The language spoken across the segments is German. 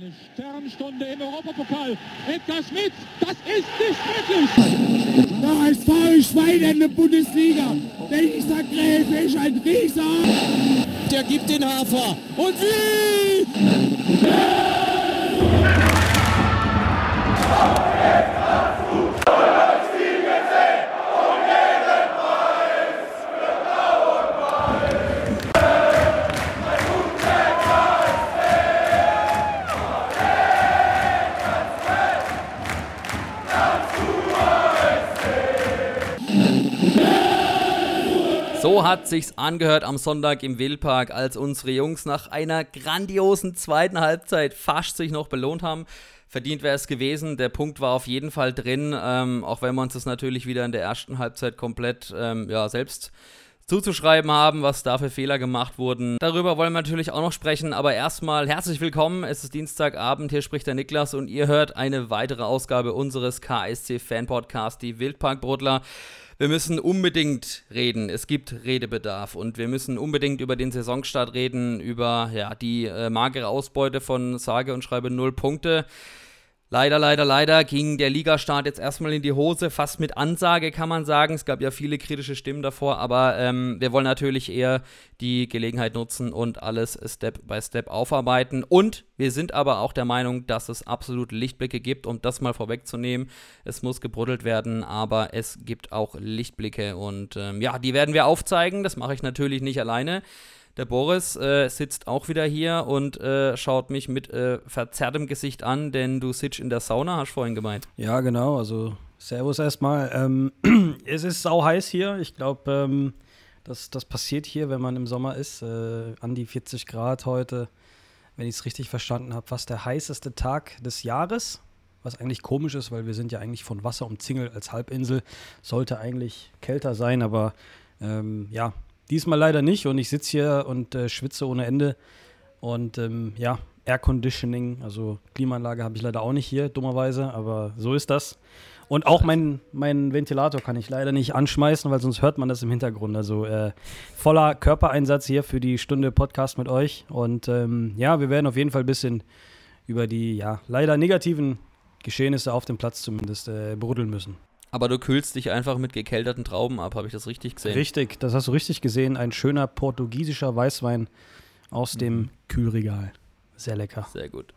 Eine Sternstunde im Europapokal. Edgar Schmidt, das ist nicht möglich. Da ist VfB Schwein in der Bundesliga. Dieser Gräfe ist ein Rieser. Der gibt den Hafer. Und wie? Hat sich's angehört am Sonntag im Wildpark, als unsere Jungs nach einer grandiosen zweiten Halbzeit fast sich noch belohnt haben. Verdient wäre es gewesen. Der Punkt war auf jeden Fall drin, ähm, auch wenn wir uns das natürlich wieder in der ersten Halbzeit komplett ähm, ja, selbst zuzuschreiben haben, was da für Fehler gemacht wurden. Darüber wollen wir natürlich auch noch sprechen, aber erstmal herzlich willkommen. Es ist Dienstagabend, hier spricht der Niklas und ihr hört eine weitere Ausgabe unseres KSC Fan Podcast, die Wildpark Brodler wir müssen unbedingt reden. Es gibt Redebedarf und wir müssen unbedingt über den Saisonstart reden, über ja, die äh, magere Ausbeute von sage und schreibe null Punkte. Leider, leider, leider ging der Ligastart jetzt erstmal in die Hose, fast mit Ansage kann man sagen. Es gab ja viele kritische Stimmen davor, aber ähm, wir wollen natürlich eher die Gelegenheit nutzen und alles Step by Step aufarbeiten. Und wir sind aber auch der Meinung, dass es absolut Lichtblicke gibt, um das mal vorwegzunehmen. Es muss gebruddelt werden, aber es gibt auch Lichtblicke und ähm, ja, die werden wir aufzeigen. Das mache ich natürlich nicht alleine. Der Boris äh, sitzt auch wieder hier und äh, schaut mich mit äh, verzerrtem Gesicht an, denn du sitzt in der Sauna, hast du vorhin gemeint. Ja, genau. Also, Servus erstmal. Ähm, es ist sau heiß hier. Ich glaube, ähm, das, das passiert hier, wenn man im Sommer ist. Äh, an die 40 Grad heute, wenn ich es richtig verstanden habe, fast der heißeste Tag des Jahres. Was eigentlich komisch ist, weil wir sind ja eigentlich von Wasser umzingelt als Halbinsel. Sollte eigentlich kälter sein, aber ähm, ja, Diesmal leider nicht und ich sitze hier und äh, schwitze ohne Ende. Und ähm, ja, Air Conditioning, also Klimaanlage habe ich leider auch nicht hier, dummerweise, aber so ist das. Und auch mein, mein Ventilator kann ich leider nicht anschmeißen, weil sonst hört man das im Hintergrund. Also äh, voller Körpereinsatz hier für die Stunde Podcast mit euch. Und ähm, ja, wir werden auf jeden Fall ein bisschen über die ja, leider negativen Geschehnisse auf dem Platz zumindest äh, bruddeln müssen. Aber du kühlst dich einfach mit gekelterten Trauben ab, habe ich das richtig gesehen? Richtig, das hast du richtig gesehen. Ein schöner portugiesischer Weißwein aus dem mhm. Kühlregal. Sehr lecker. Sehr gut.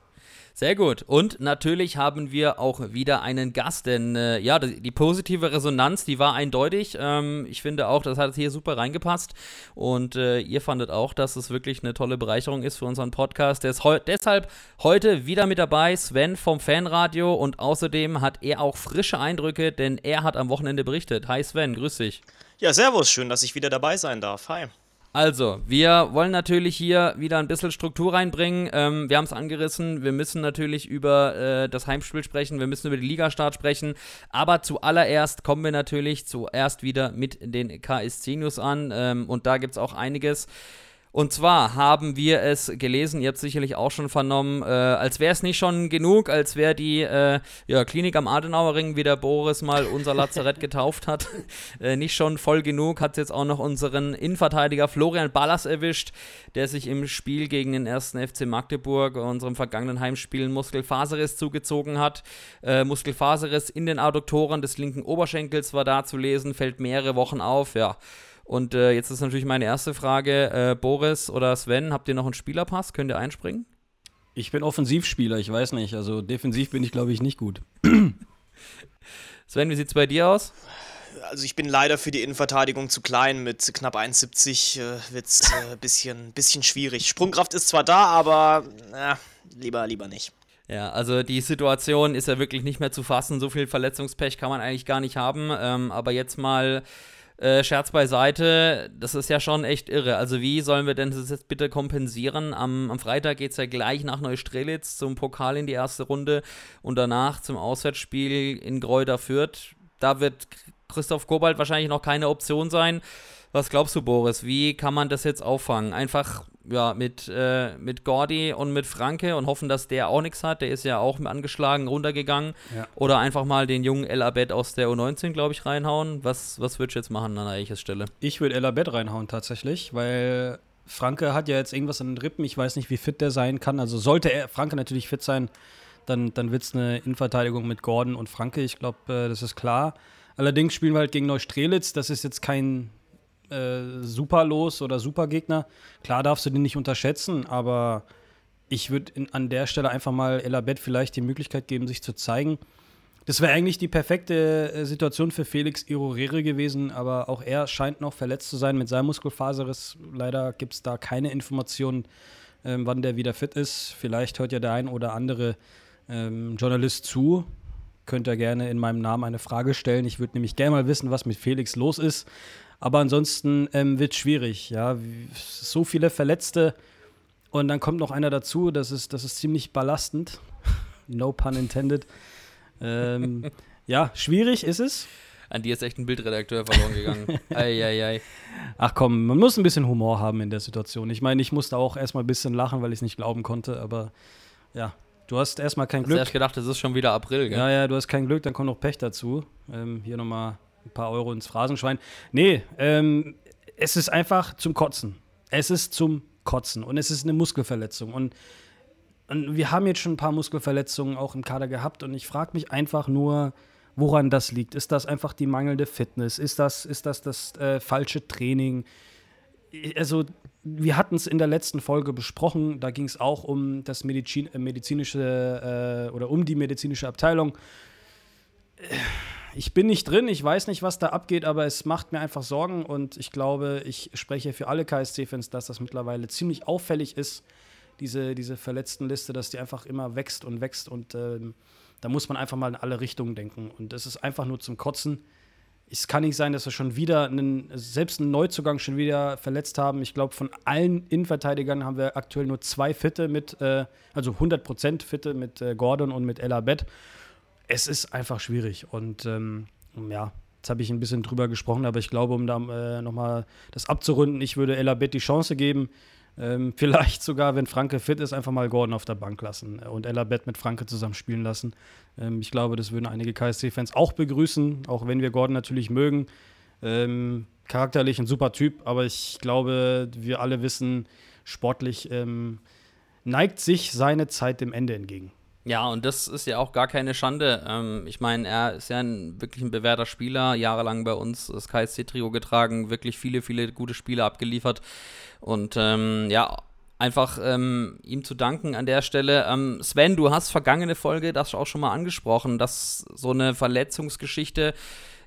Sehr gut. Und natürlich haben wir auch wieder einen Gast, denn äh, ja, die, positive Resonanz, die war eindeutig. Ähm, ich finde auch, das hat hier super reingepasst. Und äh, ihr fandet auch, dass es wirklich eine tolle Bereicherung ist für unseren Podcast. Heu deshalb heute wieder mit dabei, Sven vom Fanradio. Und außerdem hat er auch frische Eindrücke, denn er hat am Wochenende berichtet. Hi Sven, grüß dich. Ja, servus, schön, dass ich wieder dabei sein darf. Hi. Also, wir wollen natürlich hier wieder ein bisschen Struktur reinbringen. Ähm, wir haben es angerissen. Wir müssen natürlich über äh, das Heimspiel sprechen. Wir müssen über den Ligastart sprechen. Aber zuallererst kommen wir natürlich zuerst wieder mit den KSC-News an. Ähm, und da gibt es auch einiges. Und zwar haben wir es gelesen, ihr habt sicherlich auch schon vernommen, äh, als wäre es nicht schon genug, als wäre die äh, ja, Klinik am Adenauerring, wie der Boris mal unser Lazarett getauft hat, äh, nicht schon voll genug, hat jetzt auch noch unseren Innenverteidiger Florian Ballas erwischt, der sich im Spiel gegen den ersten FC Magdeburg, unserem vergangenen Heimspiel, Muskelfaserriss zugezogen hat. Äh, Muskelfaserriss in den Adduktoren des linken Oberschenkels war da zu lesen, fällt mehrere Wochen auf, ja. Und äh, jetzt ist natürlich meine erste Frage: äh, Boris oder Sven, habt ihr noch einen Spielerpass? Könnt ihr einspringen? Ich bin Offensivspieler, ich weiß nicht. Also defensiv bin ich, glaube ich, nicht gut. Sven, wie sieht es bei dir aus? Also ich bin leider für die Innenverteidigung zu klein. Mit knapp 1,70 äh, wird es ein äh, bisschen, bisschen schwierig. Sprungkraft ist zwar da, aber äh, lieber, lieber nicht. Ja, also die Situation ist ja wirklich nicht mehr zu fassen. So viel Verletzungspech kann man eigentlich gar nicht haben. Ähm, aber jetzt mal äh, Scherz beiseite, das ist ja schon echt irre. Also wie sollen wir denn das jetzt bitte kompensieren? Am, am Freitag geht es ja gleich nach Neustrelitz zum Pokal in die erste Runde und danach zum Auswärtsspiel in Gräuter Fürth. Da wird Christoph Kobalt wahrscheinlich noch keine Option sein. Was glaubst du, Boris? Wie kann man das jetzt auffangen? Einfach ja, mit, äh, mit Gordy und mit Franke und hoffen, dass der auch nichts hat. Der ist ja auch angeschlagen runtergegangen. Ja. Oder einfach mal den jungen El Abed aus der U19, glaube ich, reinhauen. Was, was würdest du jetzt machen an der Eiches Stelle? Ich würde El Abed reinhauen tatsächlich, weil Franke hat ja jetzt irgendwas an den Rippen. Ich weiß nicht, wie fit der sein kann. Also sollte er, Franke natürlich fit sein, dann, dann wird es eine Innenverteidigung mit Gordon und Franke. Ich glaube, äh, das ist klar. Allerdings spielen wir halt gegen Neustrelitz. Das ist jetzt kein äh, Superlos oder Supergegner. Klar darfst du den nicht unterschätzen, aber ich würde an der Stelle einfach mal Elabet vielleicht die Möglichkeit geben, sich zu zeigen. Das wäre eigentlich die perfekte äh, Situation für Felix Irorere gewesen, aber auch er scheint noch verletzt zu sein mit seinem Muskelfaserriss. Leider gibt es da keine Informationen, ähm, wann der wieder fit ist. Vielleicht hört ja der ein oder andere ähm, Journalist zu. Könnt ihr gerne in meinem Namen eine Frage stellen. Ich würde nämlich gerne mal wissen, was mit Felix los ist. Aber ansonsten ähm, wird es schwierig. Ja? So viele Verletzte und dann kommt noch einer dazu, das ist, das ist ziemlich belastend. no pun intended. ähm, ja, schwierig ist es. An dir ist echt ein Bildredakteur verloren gegangen. Eieiei. Ach komm, man muss ein bisschen Humor haben in der Situation. Ich meine, ich musste auch erstmal ein bisschen lachen, weil ich es nicht glauben konnte, aber ja, du hast erstmal kein Glück. Ich gedacht, es ist schon wieder April, gell? Ja, ja, du hast kein Glück, dann kommt noch Pech dazu. Ähm, hier nochmal ein paar Euro ins Phrasenschwein. Nee, ähm, es ist einfach zum Kotzen. Es ist zum Kotzen und es ist eine Muskelverletzung. Und, und wir haben jetzt schon ein paar Muskelverletzungen auch im Kader gehabt und ich frage mich einfach nur, woran das liegt. Ist das einfach die mangelnde Fitness? Ist das ist das, das äh, falsche Training? Also, wir hatten es in der letzten Folge besprochen, da ging es auch um das Medizin, äh, medizinische äh, oder um die medizinische Abteilung. Ich bin nicht drin, ich weiß nicht, was da abgeht, aber es macht mir einfach Sorgen und ich glaube, ich spreche für alle KSC-Fans, dass das mittlerweile ziemlich auffällig ist, diese, diese Verletztenliste, dass die einfach immer wächst und wächst und ähm, da muss man einfach mal in alle Richtungen denken und es ist einfach nur zum Kotzen. Es kann nicht sein, dass wir schon wieder einen, selbst einen Neuzugang schon wieder verletzt haben. Ich glaube, von allen Innenverteidigern haben wir aktuell nur zwei Fitte mit, äh, also 100% Fitte mit äh, Gordon und mit Ella Bett es ist einfach schwierig. Und ähm, ja, jetzt habe ich ein bisschen drüber gesprochen, aber ich glaube, um da äh, nochmal das abzurunden, ich würde Ella Bett die Chance geben, ähm, vielleicht sogar, wenn Franke fit ist, einfach mal Gordon auf der Bank lassen und Ella Bett mit Franke zusammen spielen lassen. Ähm, ich glaube, das würden einige KSC-Fans auch begrüßen, auch wenn wir Gordon natürlich mögen. Ähm, charakterlich ein super Typ, aber ich glaube, wir alle wissen, sportlich ähm, neigt sich seine Zeit dem Ende entgegen. Ja, und das ist ja auch gar keine Schande. Ähm, ich meine, er ist ja ein, wirklich ein bewährter Spieler, jahrelang bei uns das KSC-Trio getragen, wirklich viele, viele gute Spiele abgeliefert. Und ähm, ja, einfach ähm, ihm zu danken an der Stelle. Ähm, Sven, du hast vergangene Folge das auch schon mal angesprochen, dass so eine Verletzungsgeschichte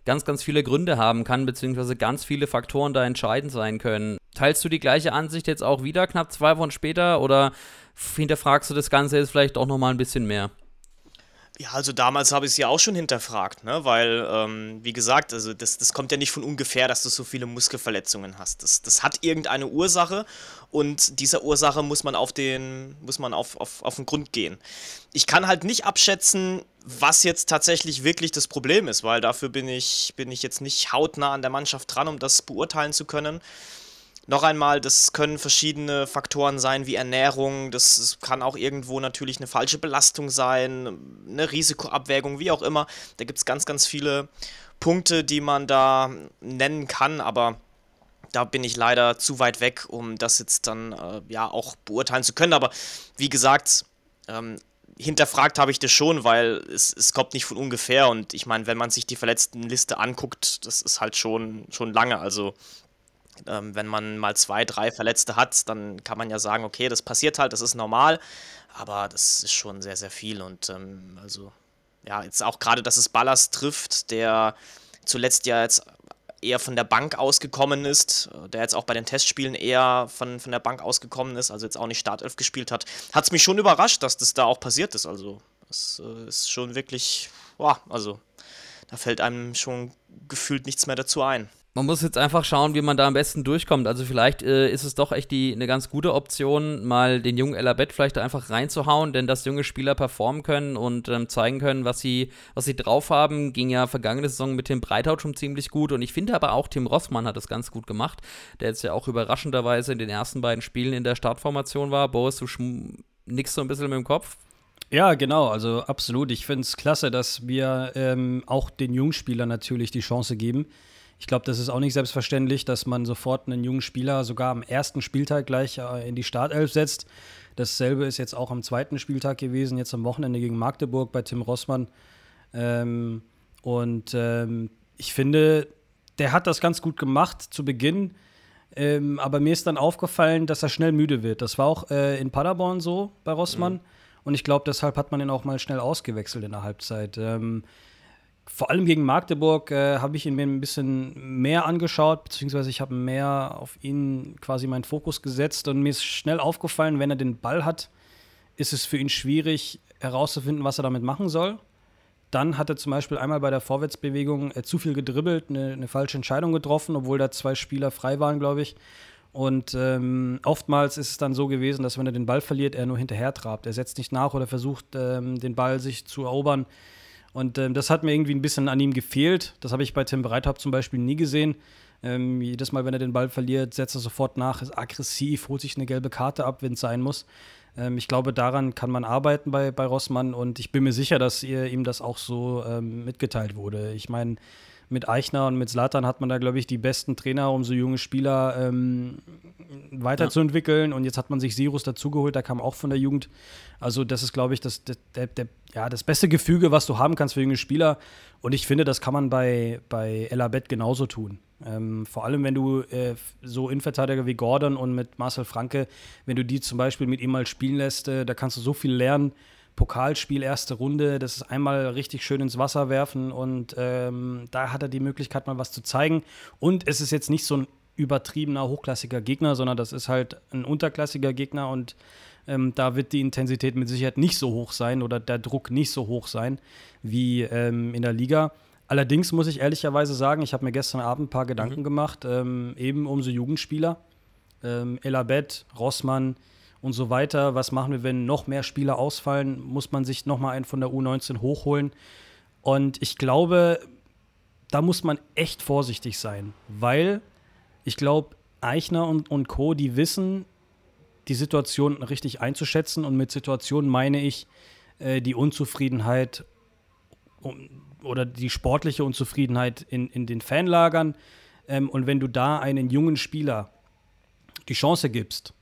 ganz, ganz viele Gründe haben kann, beziehungsweise ganz viele Faktoren da entscheidend sein können. Teilst du die gleiche Ansicht jetzt auch wieder, knapp zwei Wochen später, oder hinterfragst du das Ganze jetzt vielleicht auch nochmal ein bisschen mehr? Ja, also damals habe ich es ja auch schon hinterfragt, ne? weil, ähm, wie gesagt, also das, das kommt ja nicht von ungefähr, dass du so viele Muskelverletzungen hast. Das, das hat irgendeine Ursache und dieser Ursache muss man auf den, muss man auf, auf, auf den Grund gehen. Ich kann halt nicht abschätzen, was jetzt tatsächlich wirklich das Problem ist, weil dafür bin ich, bin ich jetzt nicht hautnah an der Mannschaft dran, um das beurteilen zu können. Noch einmal, das können verschiedene Faktoren sein, wie Ernährung, das kann auch irgendwo natürlich eine falsche Belastung sein, eine Risikoabwägung, wie auch immer. Da gibt es ganz, ganz viele Punkte, die man da nennen kann, aber da bin ich leider zu weit weg, um das jetzt dann äh, ja auch beurteilen zu können. Aber wie gesagt, ähm, hinterfragt habe ich das schon, weil es, es kommt nicht von ungefähr. Und ich meine, wenn man sich die Verletztenliste anguckt, das ist halt schon, schon lange. Also ähm, wenn man mal zwei, drei Verletzte hat, dann kann man ja sagen, okay, das passiert halt, das ist normal, aber das ist schon sehr, sehr viel. Und ähm, also ja, jetzt auch gerade, dass es Ballas trifft, der zuletzt ja jetzt eher von der Bank ausgekommen ist, der jetzt auch bei den Testspielen eher von, von der Bank ausgekommen ist, also jetzt auch nicht Startelf gespielt hat, hat es mich schon überrascht, dass das da auch passiert ist. Also es äh, ist schon wirklich, boah, also da fällt einem schon gefühlt nichts mehr dazu ein man muss jetzt einfach schauen, wie man da am besten durchkommt. Also vielleicht äh, ist es doch echt die, eine ganz gute Option, mal den jungen Elabet vielleicht da einfach reinzuhauen, denn dass junge Spieler performen können und ähm, zeigen können, was sie, was sie drauf haben, ging ja vergangene Saison mit Tim Breithaut schon ziemlich gut und ich finde aber auch Tim Rossmann hat das ganz gut gemacht, der jetzt ja auch überraschenderweise in den ersten beiden Spielen in der Startformation war. Boris, du nix so ein bisschen mit dem Kopf? Ja, genau, also absolut. Ich finde es klasse, dass wir ähm, auch den Jungspielern natürlich die Chance geben Ich glaube, das ist auch nicht selbstverständlich, dass man sofort einen jungen Spieler sogar am ersten Spieltag gleich äh, in die Startelf setzt. Dasselbe ist jetzt auch am zweiten Spieltag gewesen, jetzt am Wochenende gegen Magdeburg bei Tim Rossmann. Ähm, und ähm, ich finde, der hat das ganz gut gemacht zu Beginn. Ähm, aber mir ist dann aufgefallen, dass er schnell müde wird. Das war auch äh, in Paderborn so bei Rossmann. Mhm. Und ich glaube, deshalb hat man ihn auch mal schnell ausgewechselt in der Halbzeit. Ähm, vor allem gegen Magdeburg äh, habe ich ihn mir ein bisschen mehr angeschaut, beziehungsweise ich habe mehr auf ihn quasi meinen Fokus gesetzt und mir ist schnell aufgefallen, wenn er den Ball hat, ist es für ihn schwierig herauszufinden, was er damit machen soll. Dann hat er zum Beispiel einmal bei der Vorwärtsbewegung äh, zu viel gedribbelt, eine, eine, falsche Entscheidung getroffen, obwohl da zwei Spieler frei waren, glaube ich. Und ähm, oftmals ist es dann so gewesen, dass wenn er den Ball verliert, er nur hinterher trabt. Er setzt nicht nach oder versucht, ähm, den Ball sich zu erobern. Und ähm, das hat mir irgendwie ein bisschen an ihm gefehlt. Das habe ich bei Tim Breithaupt zum Beispiel nie gesehen. Ähm, jedes Mal, wenn er den Ball verliert, setzt er sofort nach, ist aggressiv, holt sich eine gelbe Karte ab, wenn es sein muss. Ähm, ich glaube, daran kann man arbeiten bei, bei Rossmann und ich bin mir sicher, dass ihr, ihm das auch so ähm, mitgeteilt wurde. Ich meine, mit Eichner und mit Slatan hat man da, glaube ich, die besten Trainer, um so junge Spieler ähm, weiterzuentwickeln. Ja. Und jetzt hat man sich Sirus dazugeholt, der kam auch von der Jugend. Also, das ist, glaube ich, das, der, der, ja, das beste Gefüge, was du haben kannst für junge Spieler. Und ich finde, das kann man bei, bei Elabet genauso tun. Ähm, vor allem, wenn du äh, so Innenverteidiger wie Gordon und mit Marcel Franke, wenn du die zum Beispiel mit ihm mal spielen lässt, äh, da kannst du so viel lernen. Pokalspiel, erste Runde, das ist einmal richtig schön ins Wasser werfen und ähm, da hat er die Möglichkeit, mal was zu zeigen. Und es ist jetzt nicht so ein übertriebener, hochklassiger Gegner, sondern das ist halt ein unterklassiger Gegner und ähm, da wird die Intensität mit Sicherheit nicht so hoch sein oder der Druck nicht so hoch sein wie ähm, in der Liga. Allerdings muss ich ehrlicherweise sagen, ich habe mir gestern Abend ein paar Gedanken mhm. gemacht, ähm, eben um so Jugendspieler. Ähm, Elabet, Rossmann und so weiter. Was machen wir, wenn noch mehr Spieler ausfallen? Muss man sich noch mal einen von der U19 hochholen? Und ich glaube, da muss man echt vorsichtig sein, weil ich glaube, Eichner und, und Co., die wissen, die Situation richtig einzuschätzen. Und mit Situation meine ich äh, die Unzufriedenheit um, oder die sportliche Unzufriedenheit in, in den Fanlagern. Ähm, und wenn du da einen jungen Spieler die Chance gibst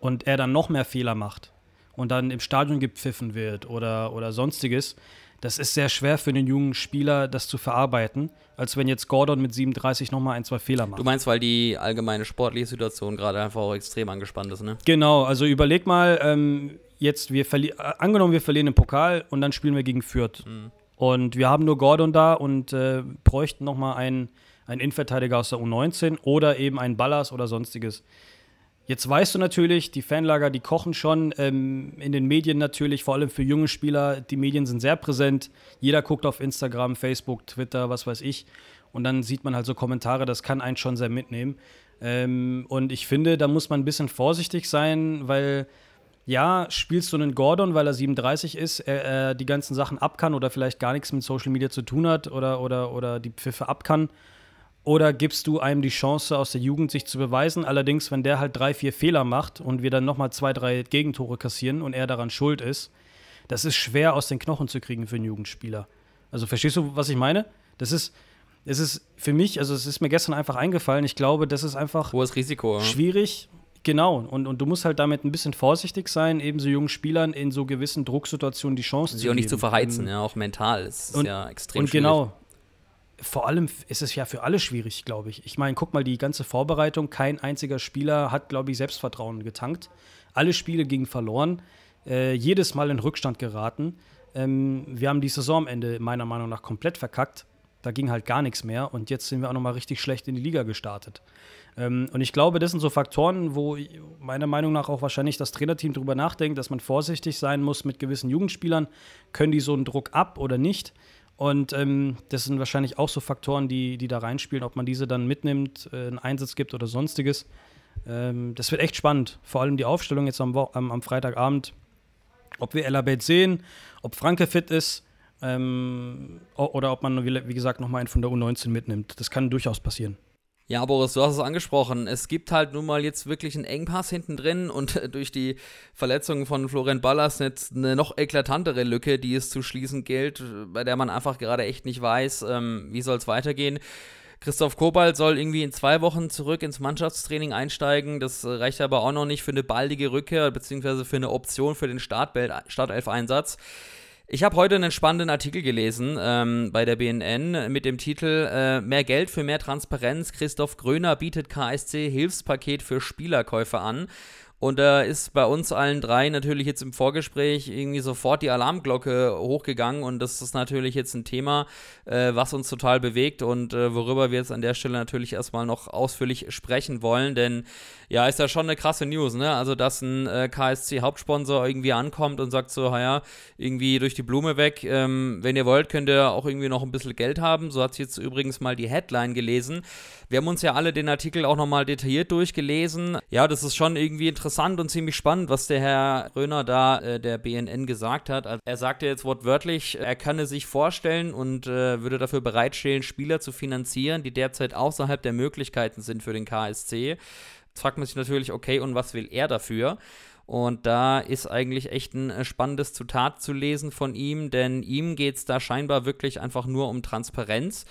und er dann noch mehr Fehler macht und dann im Stadion gepfiffen wird oder, oder sonstiges, das ist sehr schwer für einen jungen Spieler, das zu verarbeiten, als wenn jetzt Gordon mit 37 nochmal ein, zwei Fehler macht. Du meinst, weil die allgemeine sportliche Situation gerade einfach auch extrem angespannt ist, ne? Genau, also überleg mal, ähm, jetzt, wir verlieren, äh, angenommen, wir verlieren den Pokal und dann spielen wir gegen Fürth. Mhm. Und wir haben nur Gordon da und äh, bräuchten nochmal einen, einen Innenverteidiger aus der U19 oder eben einen Ballas oder sonstiges. Jetzt weißt du natürlich, die Fanlager, die kochen schon. Ähm, in den Medien natürlich, vor allem für junge Spieler, die Medien sind sehr präsent. Jeder guckt auf Instagram, Facebook, Twitter, was weiß ich. Und dann sieht man halt so Kommentare, das kann einen schon sehr mitnehmen. Ähm, und ich finde, da muss man ein bisschen vorsichtig sein, weil ja, spielst du einen Gordon, weil er 37 ist, er, er, die ganzen Sachen ab kann oder vielleicht gar nichts mit Social Media zu tun hat oder, oder, oder die Pfiffe ab kann. Oder gibst du einem die Chance aus der Jugend, sich zu beweisen? Allerdings, wenn der halt drei, vier Fehler macht und wir dann nochmal zwei, drei Gegentore kassieren und er daran schuld ist, das ist schwer aus den Knochen zu kriegen für einen Jugendspieler. Also verstehst du, was ich meine? Das ist, es ist für mich, also es ist mir gestern einfach eingefallen, ich glaube, das ist einfach hohes Risiko. Schwierig. Genau, und, und du musst halt damit ein bisschen vorsichtig sein, eben so jungen Spielern in so gewissen Drucksituationen die Chance Sie zu geben. Sie auch nicht zu verheizen, ähm, ja, auch mental. Das ist und, ja extrem und schwierig. genau, vor allem ist es ja für alle schwierig, glaube ich. Ich meine, guck mal, die ganze Vorbereitung, kein einziger Spieler hat, glaube ich, Selbstvertrauen getankt. Alle Spiele gingen verloren, äh, jedes Mal in Rückstand geraten. Ähm, wir haben die Saison am Ende meiner Meinung nach komplett verkackt. Da ging halt gar nichts mehr und jetzt sind wir auch nochmal richtig schlecht in die Liga gestartet. Ähm, und ich glaube, das sind so Faktoren, wo meiner Meinung nach auch wahrscheinlich das Trainerteam darüber nachdenkt, dass man vorsichtig sein muss mit gewissen Jugendspielern. Können die so einen Druck ab oder nicht? Und ähm, das sind wahrscheinlich auch so Faktoren, die, die da reinspielen, ob man diese dann mitnimmt, äh, einen Einsatz gibt oder sonstiges. Ähm, das wird echt spannend. Vor allem die Aufstellung jetzt am, am, am Freitagabend. Ob wir Elabet sehen, ob Franke fit ist ähm, oder ob man, wie, wie gesagt, nochmal einen von der U19 mitnimmt. Das kann durchaus passieren. Ja, Boris, du hast es angesprochen. Es gibt halt nun mal jetzt wirklich einen Engpass hinten drin und durch die Verletzungen von Florian Ballas jetzt eine noch eklatantere Lücke, die es zu schließen gilt, bei der man einfach gerade echt nicht weiß, ähm, wie soll es weitergehen. Christoph Kobalt soll irgendwie in zwei Wochen zurück ins Mannschaftstraining einsteigen. Das reicht aber auch noch nicht für eine baldige Rückkehr, beziehungsweise für eine Option für den Startelf-Einsatz. Ich habe heute einen spannenden Artikel gelesen ähm, bei der BNN mit dem Titel äh, Mehr Geld für mehr Transparenz. Christoph Gröner bietet KSC Hilfspaket für Spielerkäufe an. Und da ist bei uns allen drei natürlich jetzt im Vorgespräch irgendwie sofort die Alarmglocke hochgegangen. Und das ist natürlich jetzt ein Thema, äh, was uns total bewegt und äh, worüber wir jetzt an der Stelle natürlich erstmal noch ausführlich sprechen wollen. Denn ja, ist ja schon eine krasse News, ne? Also, dass ein äh, KSC-Hauptsponsor irgendwie ankommt und sagt so, ja, irgendwie durch die Blume weg, ähm, wenn ihr wollt, könnt ihr auch irgendwie noch ein bisschen Geld haben. So hat sie jetzt übrigens mal die Headline gelesen. Wir haben uns ja alle den Artikel auch nochmal detailliert durchgelesen. Ja, das ist schon irgendwie interessant und ziemlich spannend, was der Herr Röner da äh, der BNN gesagt hat. Also er sagte jetzt wortwörtlich, er könne sich vorstellen und äh, würde dafür bereitstellen, Spieler zu finanzieren, die derzeit außerhalb der Möglichkeiten sind für den KSC. Jetzt fragt man sich natürlich, okay, und was will er dafür? Und da ist eigentlich echt ein äh, spannendes Zitat zu lesen von ihm, denn ihm geht es da scheinbar wirklich einfach nur um Transparenz.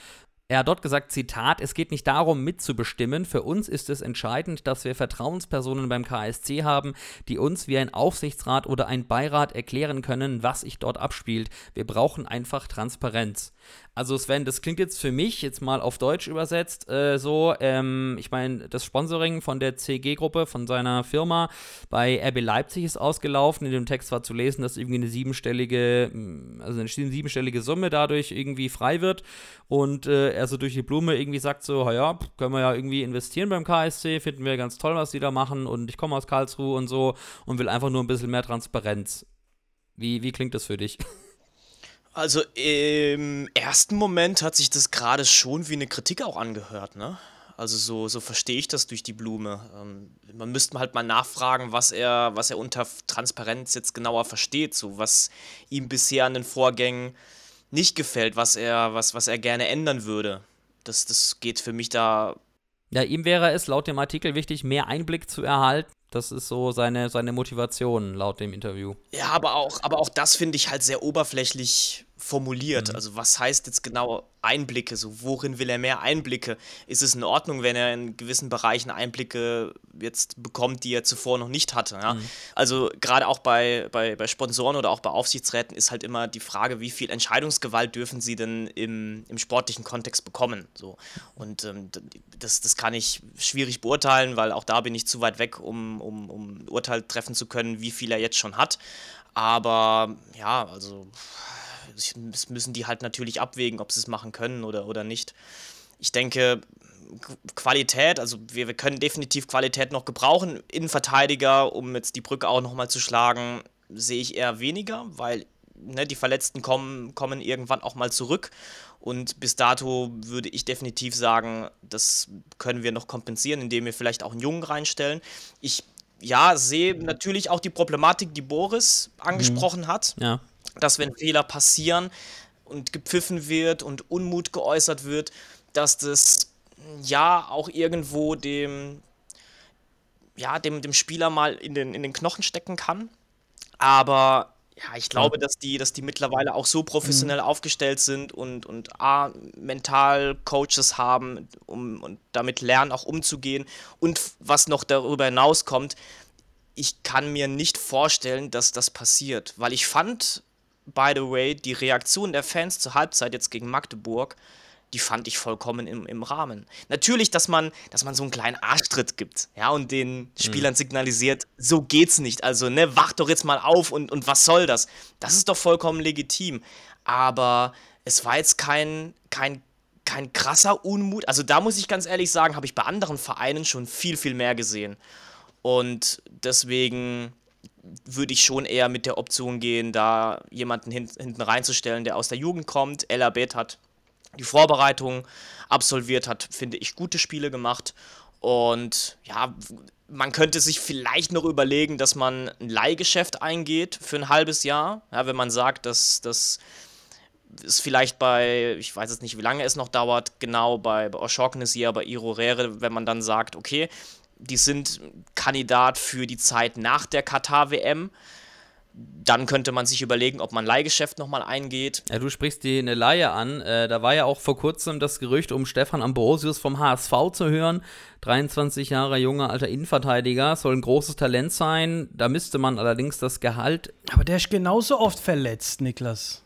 Er hat dort gesagt, Zitat, es geht nicht darum, mitzubestimmen. Für uns ist es entscheidend, dass wir Vertrauenspersonen beim KSC haben, die uns wie ein Aufsichtsrat oder ein Beirat erklären können, was sich dort abspielt. Wir brauchen einfach Transparenz. Also Sven, das klingt jetzt für mich, jetzt mal auf Deutsch übersetzt, äh, so, ähm, ich meine, das Sponsoring von der CG-Gruppe, von seiner Firma bei RB Leipzig ist ausgelaufen. In dem Text war zu lesen, dass irgendwie eine siebenstellige, mm, also eine siebenstellige Summe dadurch irgendwie frei wird und äh, er so durch die Blume irgendwie sagt so, ja, können wir ja irgendwie investieren beim KSC, finden wir ganz toll, was die da machen und ich komme aus Karlsruhe und so und will einfach nur ein bisschen mehr Transparenz. Wie, wie klingt das für dich? Also im ersten Moment hat sich das gerade schon wie eine Kritik auch angehört, ne? Also so, so verstehe ich das durch die Blume. Ähm, man müsste halt mal nachfragen, was er, was er unter Transparenz jetzt genauer versteht, so was ihm bisher an den Vorgängen nicht gefällt, was er, was, was er gerne ändern würde. Das, das geht für mich da. Ja, ihm wäre es laut dem Artikel wichtig, mehr Einblick zu erhalten. Das ist so seine, seine Motivation laut dem Interview. Ja, aber auch, aber auch das finde ich halt sehr oberflächlich formuliert. Mhm. Also was heißt jetzt genau Einblicke? So worin will er mehr Einblicke? Ist es in Ordnung, wenn er in gewissen Bereichen Einblicke jetzt bekommt, die er zuvor noch nicht hatte? Ja? Mhm. Also gerade auch bei, bei, bei Sponsoren oder auch bei Aufsichtsräten ist halt immer die Frage, wie viel Entscheidungsgewalt dürfen sie denn im, im sportlichen Kontext bekommen? So. Und ähm, das, das kann ich schwierig beurteilen, weil auch da bin ich zu weit weg, um, um, um Urteil treffen zu können, wie viel er jetzt schon hat. Aber ja, also das müssen die halt natürlich abwägen, ob sie es machen können oder, oder nicht. Ich denke, Qualität, also wir, wir können definitiv Qualität noch gebrauchen. Innenverteidiger, um jetzt die Brücke auch nochmal zu schlagen, sehe ich eher weniger, weil ne, die Verletzten kommen, kommen irgendwann auch mal zurück. Und bis dato würde ich definitiv sagen, das können wir noch kompensieren, indem wir vielleicht auch einen Jungen reinstellen. Ich ja, sehe natürlich auch die Problematik, die Boris angesprochen mhm. hat. Ja dass wenn Fehler passieren und gepfiffen wird und Unmut geäußert wird, dass das ja auch irgendwo dem, ja, dem, dem Spieler mal in den, in den Knochen stecken kann. Aber ja, ich glaube, dass die, dass die mittlerweile auch so professionell mhm. aufgestellt sind und, und A, mental Coaches haben, um und damit lernen, auch umzugehen. Und was noch darüber hinauskommt, ich kann mir nicht vorstellen, dass das passiert. Weil ich fand, by the way, die Reaktion der Fans zur Halbzeit jetzt gegen Magdeburg, die fand ich vollkommen im, im Rahmen. Natürlich, dass man, dass man so einen kleinen Arschtritt gibt, ja, und den Spielern mhm. signalisiert, so geht's nicht. Also, ne, wach doch jetzt mal auf und, und was soll das? Das ist doch vollkommen legitim. Aber es war jetzt kein, kein, kein krasser Unmut. Also, da muss ich ganz ehrlich sagen, habe ich bei anderen Vereinen schon viel, viel mehr gesehen. Und deswegen würde ich schon eher mit der Option gehen, da jemanden hin, hinten reinzustellen, der aus der Jugend kommt. El Abed hat die Vorbereitung absolviert, hat, finde ich, gute Spiele gemacht. Und ja, man könnte sich vielleicht noch überlegen, dass man ein Leihgeschäft eingeht für ein halbes Jahr. Ja, wenn man sagt, dass das ist vielleicht bei, ich weiß jetzt nicht, wie lange es noch dauert, genau bei, bei Oshoknesier, bei Irorere, wenn man dann sagt, okay, die sind Kandidat für die Zeit nach der Katar-WM. dann könnte man sich überlegen, ob man Leihgeschäft nochmal eingeht. Ja, du sprichst die eine Laie an. Äh, da war ja auch vor kurzem das Gerücht, um Stefan Ambrosius vom HSV zu hören. 23 Jahre junger alter Innenverteidiger, soll ein großes Talent sein. Da müsste man allerdings das Gehalt. Aber der ist genauso oft verletzt, Niklas.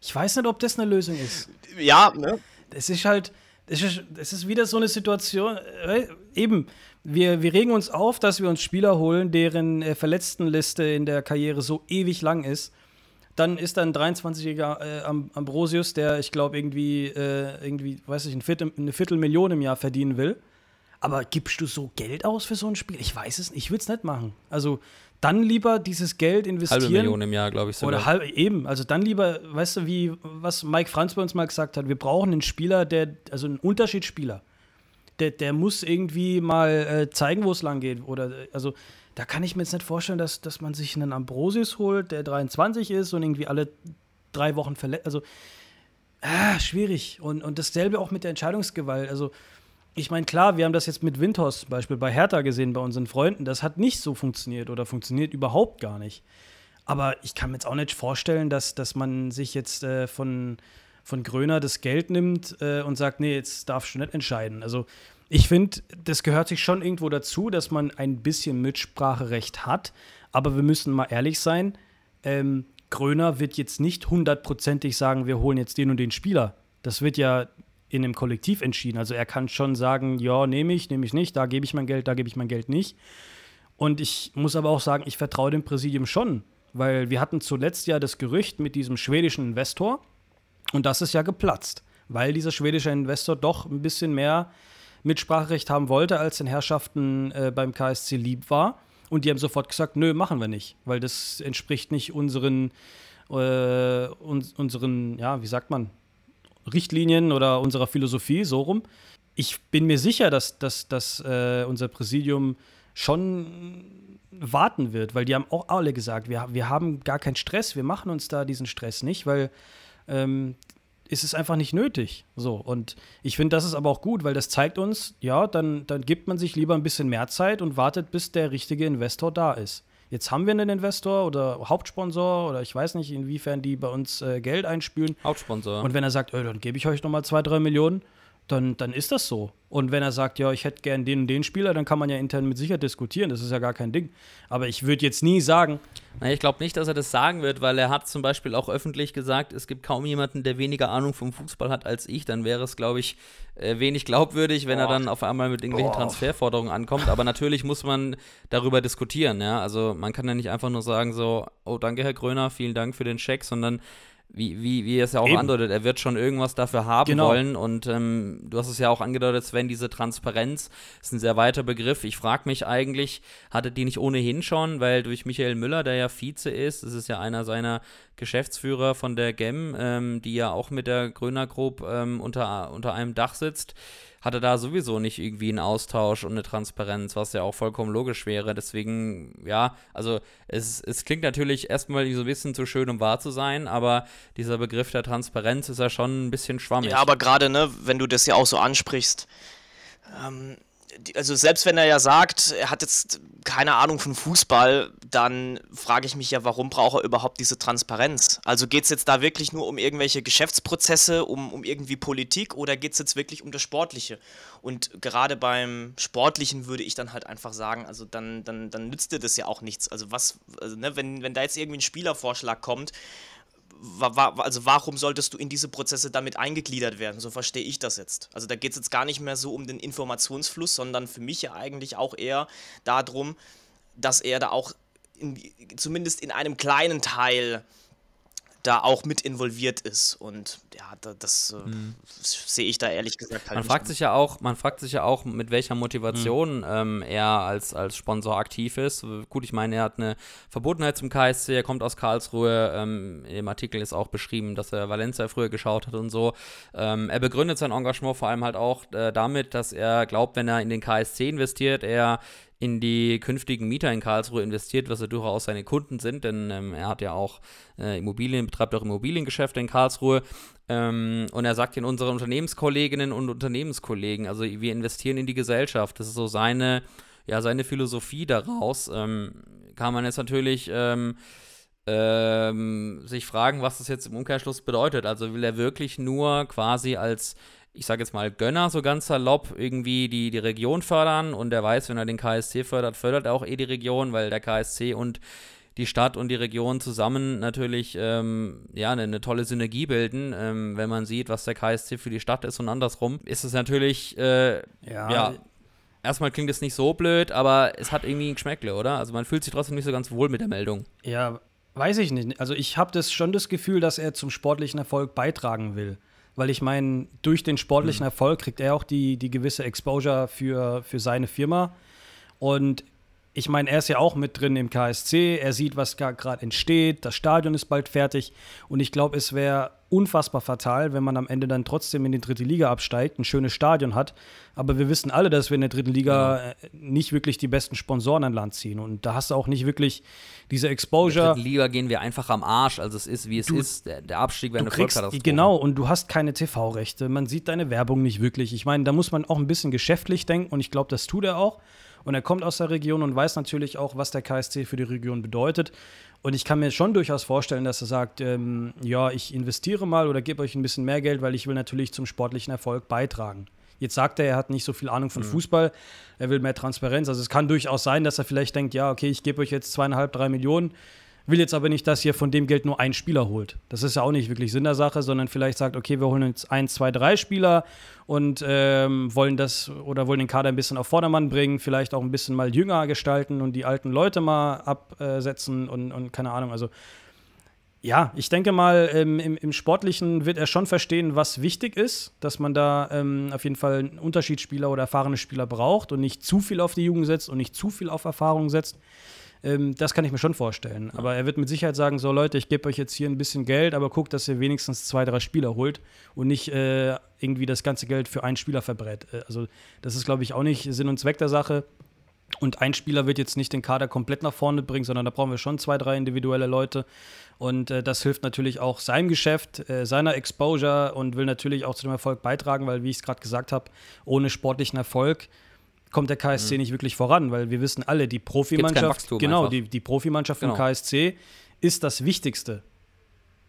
Ich weiß nicht, ob das eine Lösung ist. Ja, ne? Es ist halt, es ist, es ist wieder so eine Situation, äh, eben, wir, wir regen uns auf, dass wir uns Spieler holen, deren äh, Verletztenliste in der Karriere so ewig lang ist. Dann ist da ein 23-jähriger äh, Ambrosius, der, ich glaube, irgendwie, äh, irgendwie, weiß ich, ein Viertel, eine Viertelmillion im Jahr verdienen will. Aber gibst du so Geld aus für so ein Spiel? Ich weiß es nicht, ich würde es nicht machen. Also dann lieber dieses Geld investieren. Halbe Million im Jahr, glaube ich. Sogar. Oder halb, eben, also dann lieber, weißt du, wie, was Mike Franz bei uns mal gesagt hat, wir brauchen einen Spieler, der, also einen Unterschiedsspieler der, der muss irgendwie mal äh, zeigen, wo es lang geht. Oder, also, da kann ich mir jetzt nicht vorstellen, dass, dass man sich einen Ambrosius holt, der 23 ist und irgendwie alle drei Wochen verletzt. Also, ah, schwierig. Und, und dasselbe auch mit der Entscheidungsgewalt. Also, ich meine, klar, wir haben das jetzt mit Windhorst zum Beispiel bei Hertha gesehen, bei unseren Freunden. Das hat nicht so funktioniert oder funktioniert überhaupt gar nicht. Aber ich kann mir jetzt auch nicht vorstellen, dass, dass man sich jetzt äh, von, von Gröner das Geld nimmt äh, und sagt, nee, jetzt darfst du nicht entscheiden. Also ich finde, das gehört sich schon irgendwo dazu, dass man ein bisschen Mitspracherecht hat. Aber wir müssen mal ehrlich sein, ähm, Gröner wird jetzt nicht hundertprozentig sagen, wir holen jetzt den und den Spieler. Das wird ja in einem Kollektiv entschieden. Also er kann schon sagen, ja, nehme ich, nehme ich nicht, da gebe ich mein Geld, da gebe ich mein Geld nicht. Und ich muss aber auch sagen, ich vertraue dem Präsidium schon, weil wir hatten zuletzt ja das Gerücht mit diesem schwedischen Investor und das ist ja geplatzt, weil dieser schwedische Investor doch ein bisschen mehr Mitspracherecht haben wollte, als den Herrschaften äh, beim KSC lieb war. Und die haben sofort gesagt, nö, machen wir nicht, weil das entspricht nicht unseren, äh, uns, unseren, ja, wie sagt man, Richtlinien oder unserer Philosophie, so rum. Ich bin mir sicher, dass, dass, dass äh, unser Präsidium schon warten wird, weil die haben auch alle gesagt, wir, wir haben gar keinen Stress, wir machen uns da diesen Stress nicht, weil ähm, ist es einfach nicht nötig. So, und ich finde, das ist aber auch gut, weil das zeigt uns, ja, dann, dann gibt man sich lieber ein bisschen mehr Zeit und wartet, bis der richtige Investor da ist. Jetzt haben wir einen Investor oder Hauptsponsor oder ich weiß nicht, inwiefern die bei uns äh, Geld einspülen. Hauptsponsor. Und wenn er sagt, äh, dann gebe ich euch nochmal zwei, drei Millionen, dann, dann ist das so. Und wenn er sagt, ja, ich hätte gern den und den Spieler, dann kann man ja intern mit Sicherheit diskutieren. Das ist ja gar kein Ding. Aber ich würde jetzt nie sagen. Na, ich glaube nicht, dass er das sagen wird, weil er hat zum Beispiel auch öffentlich gesagt, es gibt kaum jemanden, der weniger Ahnung vom Fußball hat als ich. Dann wäre es, glaube ich, äh, wenig glaubwürdig, wenn Boah. er dann auf einmal mit irgendwelchen Boah. Transferforderungen ankommt. Aber natürlich muss man darüber diskutieren. Ja? Also man kann ja nicht einfach nur sagen, so, oh, danke, Herr Gröner, vielen Dank für den Scheck, sondern wie, wie, wie er es ja auch Eben. andeutet, er wird schon irgendwas dafür haben genau. wollen. Und ähm, du hast es ja auch angedeutet, Sven, diese Transparenz ist ein sehr weiter Begriff. Ich frage mich eigentlich, hatte die nicht ohnehin schon, weil durch Michael Müller, der ja Vize ist, das ist ja einer seiner Geschäftsführer von der GEM, ähm, die ja auch mit der Gröner Group ähm, unter, unter einem Dach sitzt, hatte da sowieso nicht irgendwie einen Austausch und eine Transparenz, was ja auch vollkommen logisch wäre. Deswegen, ja, also es, es klingt natürlich erstmal so ein bisschen zu schön, um wahr zu sein, aber dieser Begriff der Transparenz ist ja schon ein bisschen schwammig. Ja, aber gerade, ne, wenn du das ja auch so ansprichst, ähm, also selbst wenn er ja sagt, er hat jetzt keine Ahnung von Fußball, dann frage ich mich ja, warum braucht er überhaupt diese Transparenz? Also geht es jetzt da wirklich nur um irgendwelche Geschäftsprozesse, um, um irgendwie Politik oder geht es jetzt wirklich um das Sportliche? Und gerade beim Sportlichen würde ich dann halt einfach sagen, also dann, dann, dann nützt dir das ja auch nichts. Also was, also ne, wenn, wenn da jetzt irgendwie ein Spielervorschlag kommt, also warum solltest du in diese Prozesse damit eingegliedert werden? So verstehe ich das jetzt. Also da geht es jetzt gar nicht mehr so um den Informationsfluss, sondern für mich ja eigentlich auch eher darum, dass er da auch in, zumindest in einem kleinen Teil da auch mit involviert ist. Und ja, das äh, mhm. sehe ich da ehrlich gesagt halt man fragt sich ja auch, Man fragt sich ja auch, mit welcher Motivation mhm. ähm, er als, als Sponsor aktiv ist. Gut, ich meine, er hat eine Verbotenheit zum KSC, er kommt aus Karlsruhe. Ähm, Im Artikel ist auch beschrieben, dass er Valencia früher geschaut hat und so. Ähm, er begründet sein Engagement vor allem halt auch äh, damit, dass er glaubt, wenn er in den KSC investiert, er in die künftigen Mieter in Karlsruhe investiert, was ja durchaus seine Kunden sind, denn ähm, er hat ja auch äh, Immobilien, betreibt auch Immobiliengeschäfte in Karlsruhe. Ähm, und er sagt in unseren Unternehmenskolleginnen und Unternehmenskollegen, also wir investieren in die Gesellschaft. Das ist so seine, ja, seine Philosophie daraus. Ähm, kann man jetzt natürlich ähm, ähm, sich fragen, was das jetzt im Umkehrschluss bedeutet. Also will er wirklich nur quasi als, ich sage jetzt mal, Gönner so ganz salopp irgendwie die, die Region fördern und er weiß, wenn er den KSC fördert, fördert er auch eh die Region, weil der KSC und die Stadt und die Region zusammen natürlich ähm, ja, eine, eine, tolle Synergie bilden. Ähm, wenn man sieht, was der KSC für die Stadt ist und andersrum, ist es natürlich, äh, ja. ja. erstmal klingt es nicht so blöd, aber es hat irgendwie ein Geschmäckle, oder? Also man fühlt sich trotzdem nicht so ganz wohl mit der Meldung. Ja, weiß ich nicht. Also ich habe das schon das Gefühl, dass er zum sportlichen Erfolg beitragen will. Weil ich meine, durch den sportlichen mhm. Erfolg kriegt er auch die, die gewisse Exposure für, für seine Firma. Und ich meine, er ist ja auch mit drin im KSC, er sieht, was gerade entsteht, das Stadion ist bald fertig und ich glaube, es wäre unfassbar fatal, wenn man am Ende dann trotzdem in die dritte Liga absteigt, ein schönes Stadion hat, aber wir wissen alle, dass wir in der dritten Liga ja. Äh, nicht wirklich die besten Sponsoren an Land ziehen und da hast du auch nicht wirklich diese Exposure. In der dritten Liga gehen wir einfach am Arsch, also es ist, wie es du, ist, der, der Abstieg wäre eine kriegst, Vollkatastrophe. Genau, und du hast keine TV-Rechte, man sieht deine Werbung nicht wirklich. Ich meine, da muss man auch ein bisschen geschäftlich denken und ich glaube, das tut er auch. Und er kommt aus der Region und weiß natürlich auch, was der KSC für die Region bedeutet. Und ich kann mir schon durchaus vorstellen, dass er sagt, ähm, ja, ich investiere mal oder gebe euch ein bisschen mehr Geld, weil ich will natürlich zum sportlichen Erfolg beitragen. Jetzt sagt er, er hat nicht so viel Ahnung von mhm. Fußball, er will mehr Transparenz. Also es kann durchaus sein, dass er vielleicht denkt, ja, okay, ich gebe euch jetzt zweieinhalb, drei Millionen, will jetzt aber nicht, dass ihr von dem Geld nur einen Spieler holt. Das ist ja auch nicht wirklich Sinn der Sache, sondern vielleicht sagt, okay, wir holen jetzt ein, zwei, drei Spieler und ähm, wollen das oder wollen den Kader ein bisschen auf Vordermann bringen, vielleicht auch ein bisschen mal jünger gestalten und die alten Leute mal absetzen und, und keine Ahnung. Also ja, ich denke mal, im, im, Sportlichen wird er schon verstehen, was wichtig ist, dass man da ähm, auf jeden Fall einen Unterschiedsspieler oder erfahrene Spieler braucht und nicht zu viel auf die Jugend setzt und nicht zu viel auf Erfahrung setzt. Ähm, das kann ich mir schon vorstellen. Ja. Aber er wird mit Sicherheit sagen: So, Leute, ich gebe euch jetzt hier ein bisschen Geld, aber guckt, dass ihr wenigstens zwei, drei Spieler holt und nicht äh, irgendwie das ganze Geld für einen Spieler verbrät. Äh, also, das ist, glaube ich, auch nicht Sinn und Zweck der Sache. Und ein Spieler wird jetzt nicht den Kader komplett nach vorne bringen, sondern da brauchen wir schon zwei, drei individuelle Leute. Und äh, das hilft natürlich auch seinem Geschäft, äh, seiner Exposure und will natürlich auch zu dem Erfolg beitragen, weil, wie ich es gerade gesagt habe, ohne sportlichen Erfolg kommt der KSC mhm. nicht wirklich voran, weil wir wissen alle, die Profimannschaft, genau, die, die Profimannschaft genau. vom KSC ist das Wichtigste.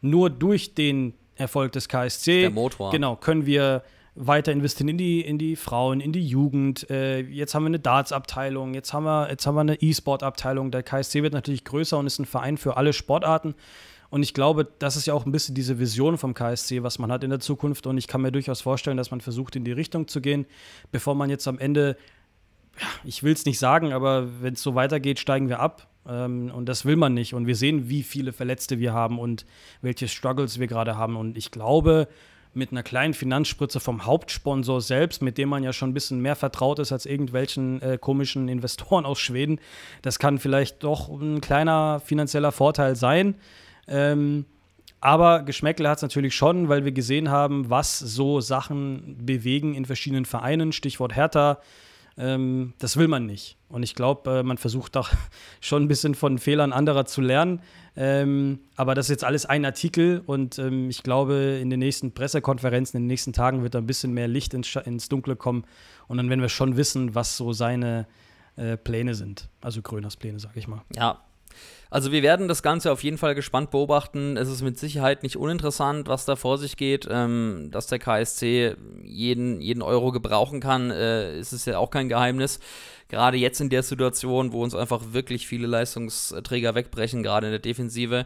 Nur durch den Erfolg des KSC, der Motor. genau, können wir weiter investieren in die, in die Frauen, in die Jugend. Äh, jetzt haben wir eine Darts-Abteilung, jetzt haben wir, jetzt haben wir eine E-Sport-Abteilung. Der KSC wird natürlich größer und ist ein Verein für alle Sportarten. Und ich glaube, das ist ja auch ein bisschen diese Vision vom KSC, was man hat in der Zukunft. Und ich kann mir durchaus vorstellen, dass man versucht, in die Richtung zu gehen, bevor man jetzt am Ende ja, ich will es nicht sagen, aber wenn es so weitergeht, steigen wir ab. Ähm, und das will man nicht. Und wir sehen, wie viele Verletzte wir haben und welche Struggles wir gerade haben. Und ich glaube, mit einer kleinen Finanzspritze vom Hauptsponsor selbst, mit dem man ja schon ein bisschen mehr vertraut ist als irgendwelchen äh, komischen Investoren aus Schweden, das kann vielleicht doch ein kleiner finanzieller Vorteil sein. Ähm, aber Geschmäckle hat es natürlich schon, weil wir gesehen haben, was so Sachen bewegen in verschiedenen Vereinen. Stichwort Hertha, ähm, das will man nicht. Und ich glaube, äh, man versucht doch schon ein bisschen von Fehlern anderer zu lernen. Ähm, aber das ist jetzt alles ein Artikel und ähm, ich glaube, in den nächsten Pressekonferenzen, in den nächsten Tagen wird da ein bisschen mehr Licht ins, ins Dunkle kommen. Und dann werden wir schon wissen, was so seine äh, Pläne sind. Also Gröners Pläne, sage ich mal. Ja, also wir werden das Ganze auf jeden Fall gespannt beobachten. Es ist mit Sicherheit nicht uninteressant, was da vor sich geht. Ähm, dass der KSC jeden, jeden Euro gebrauchen kann, äh, ist es ja auch kein Geheimnis. Gerade jetzt in der Situation, wo uns einfach wirklich viele Leistungsträger wegbrechen, gerade in der Defensive,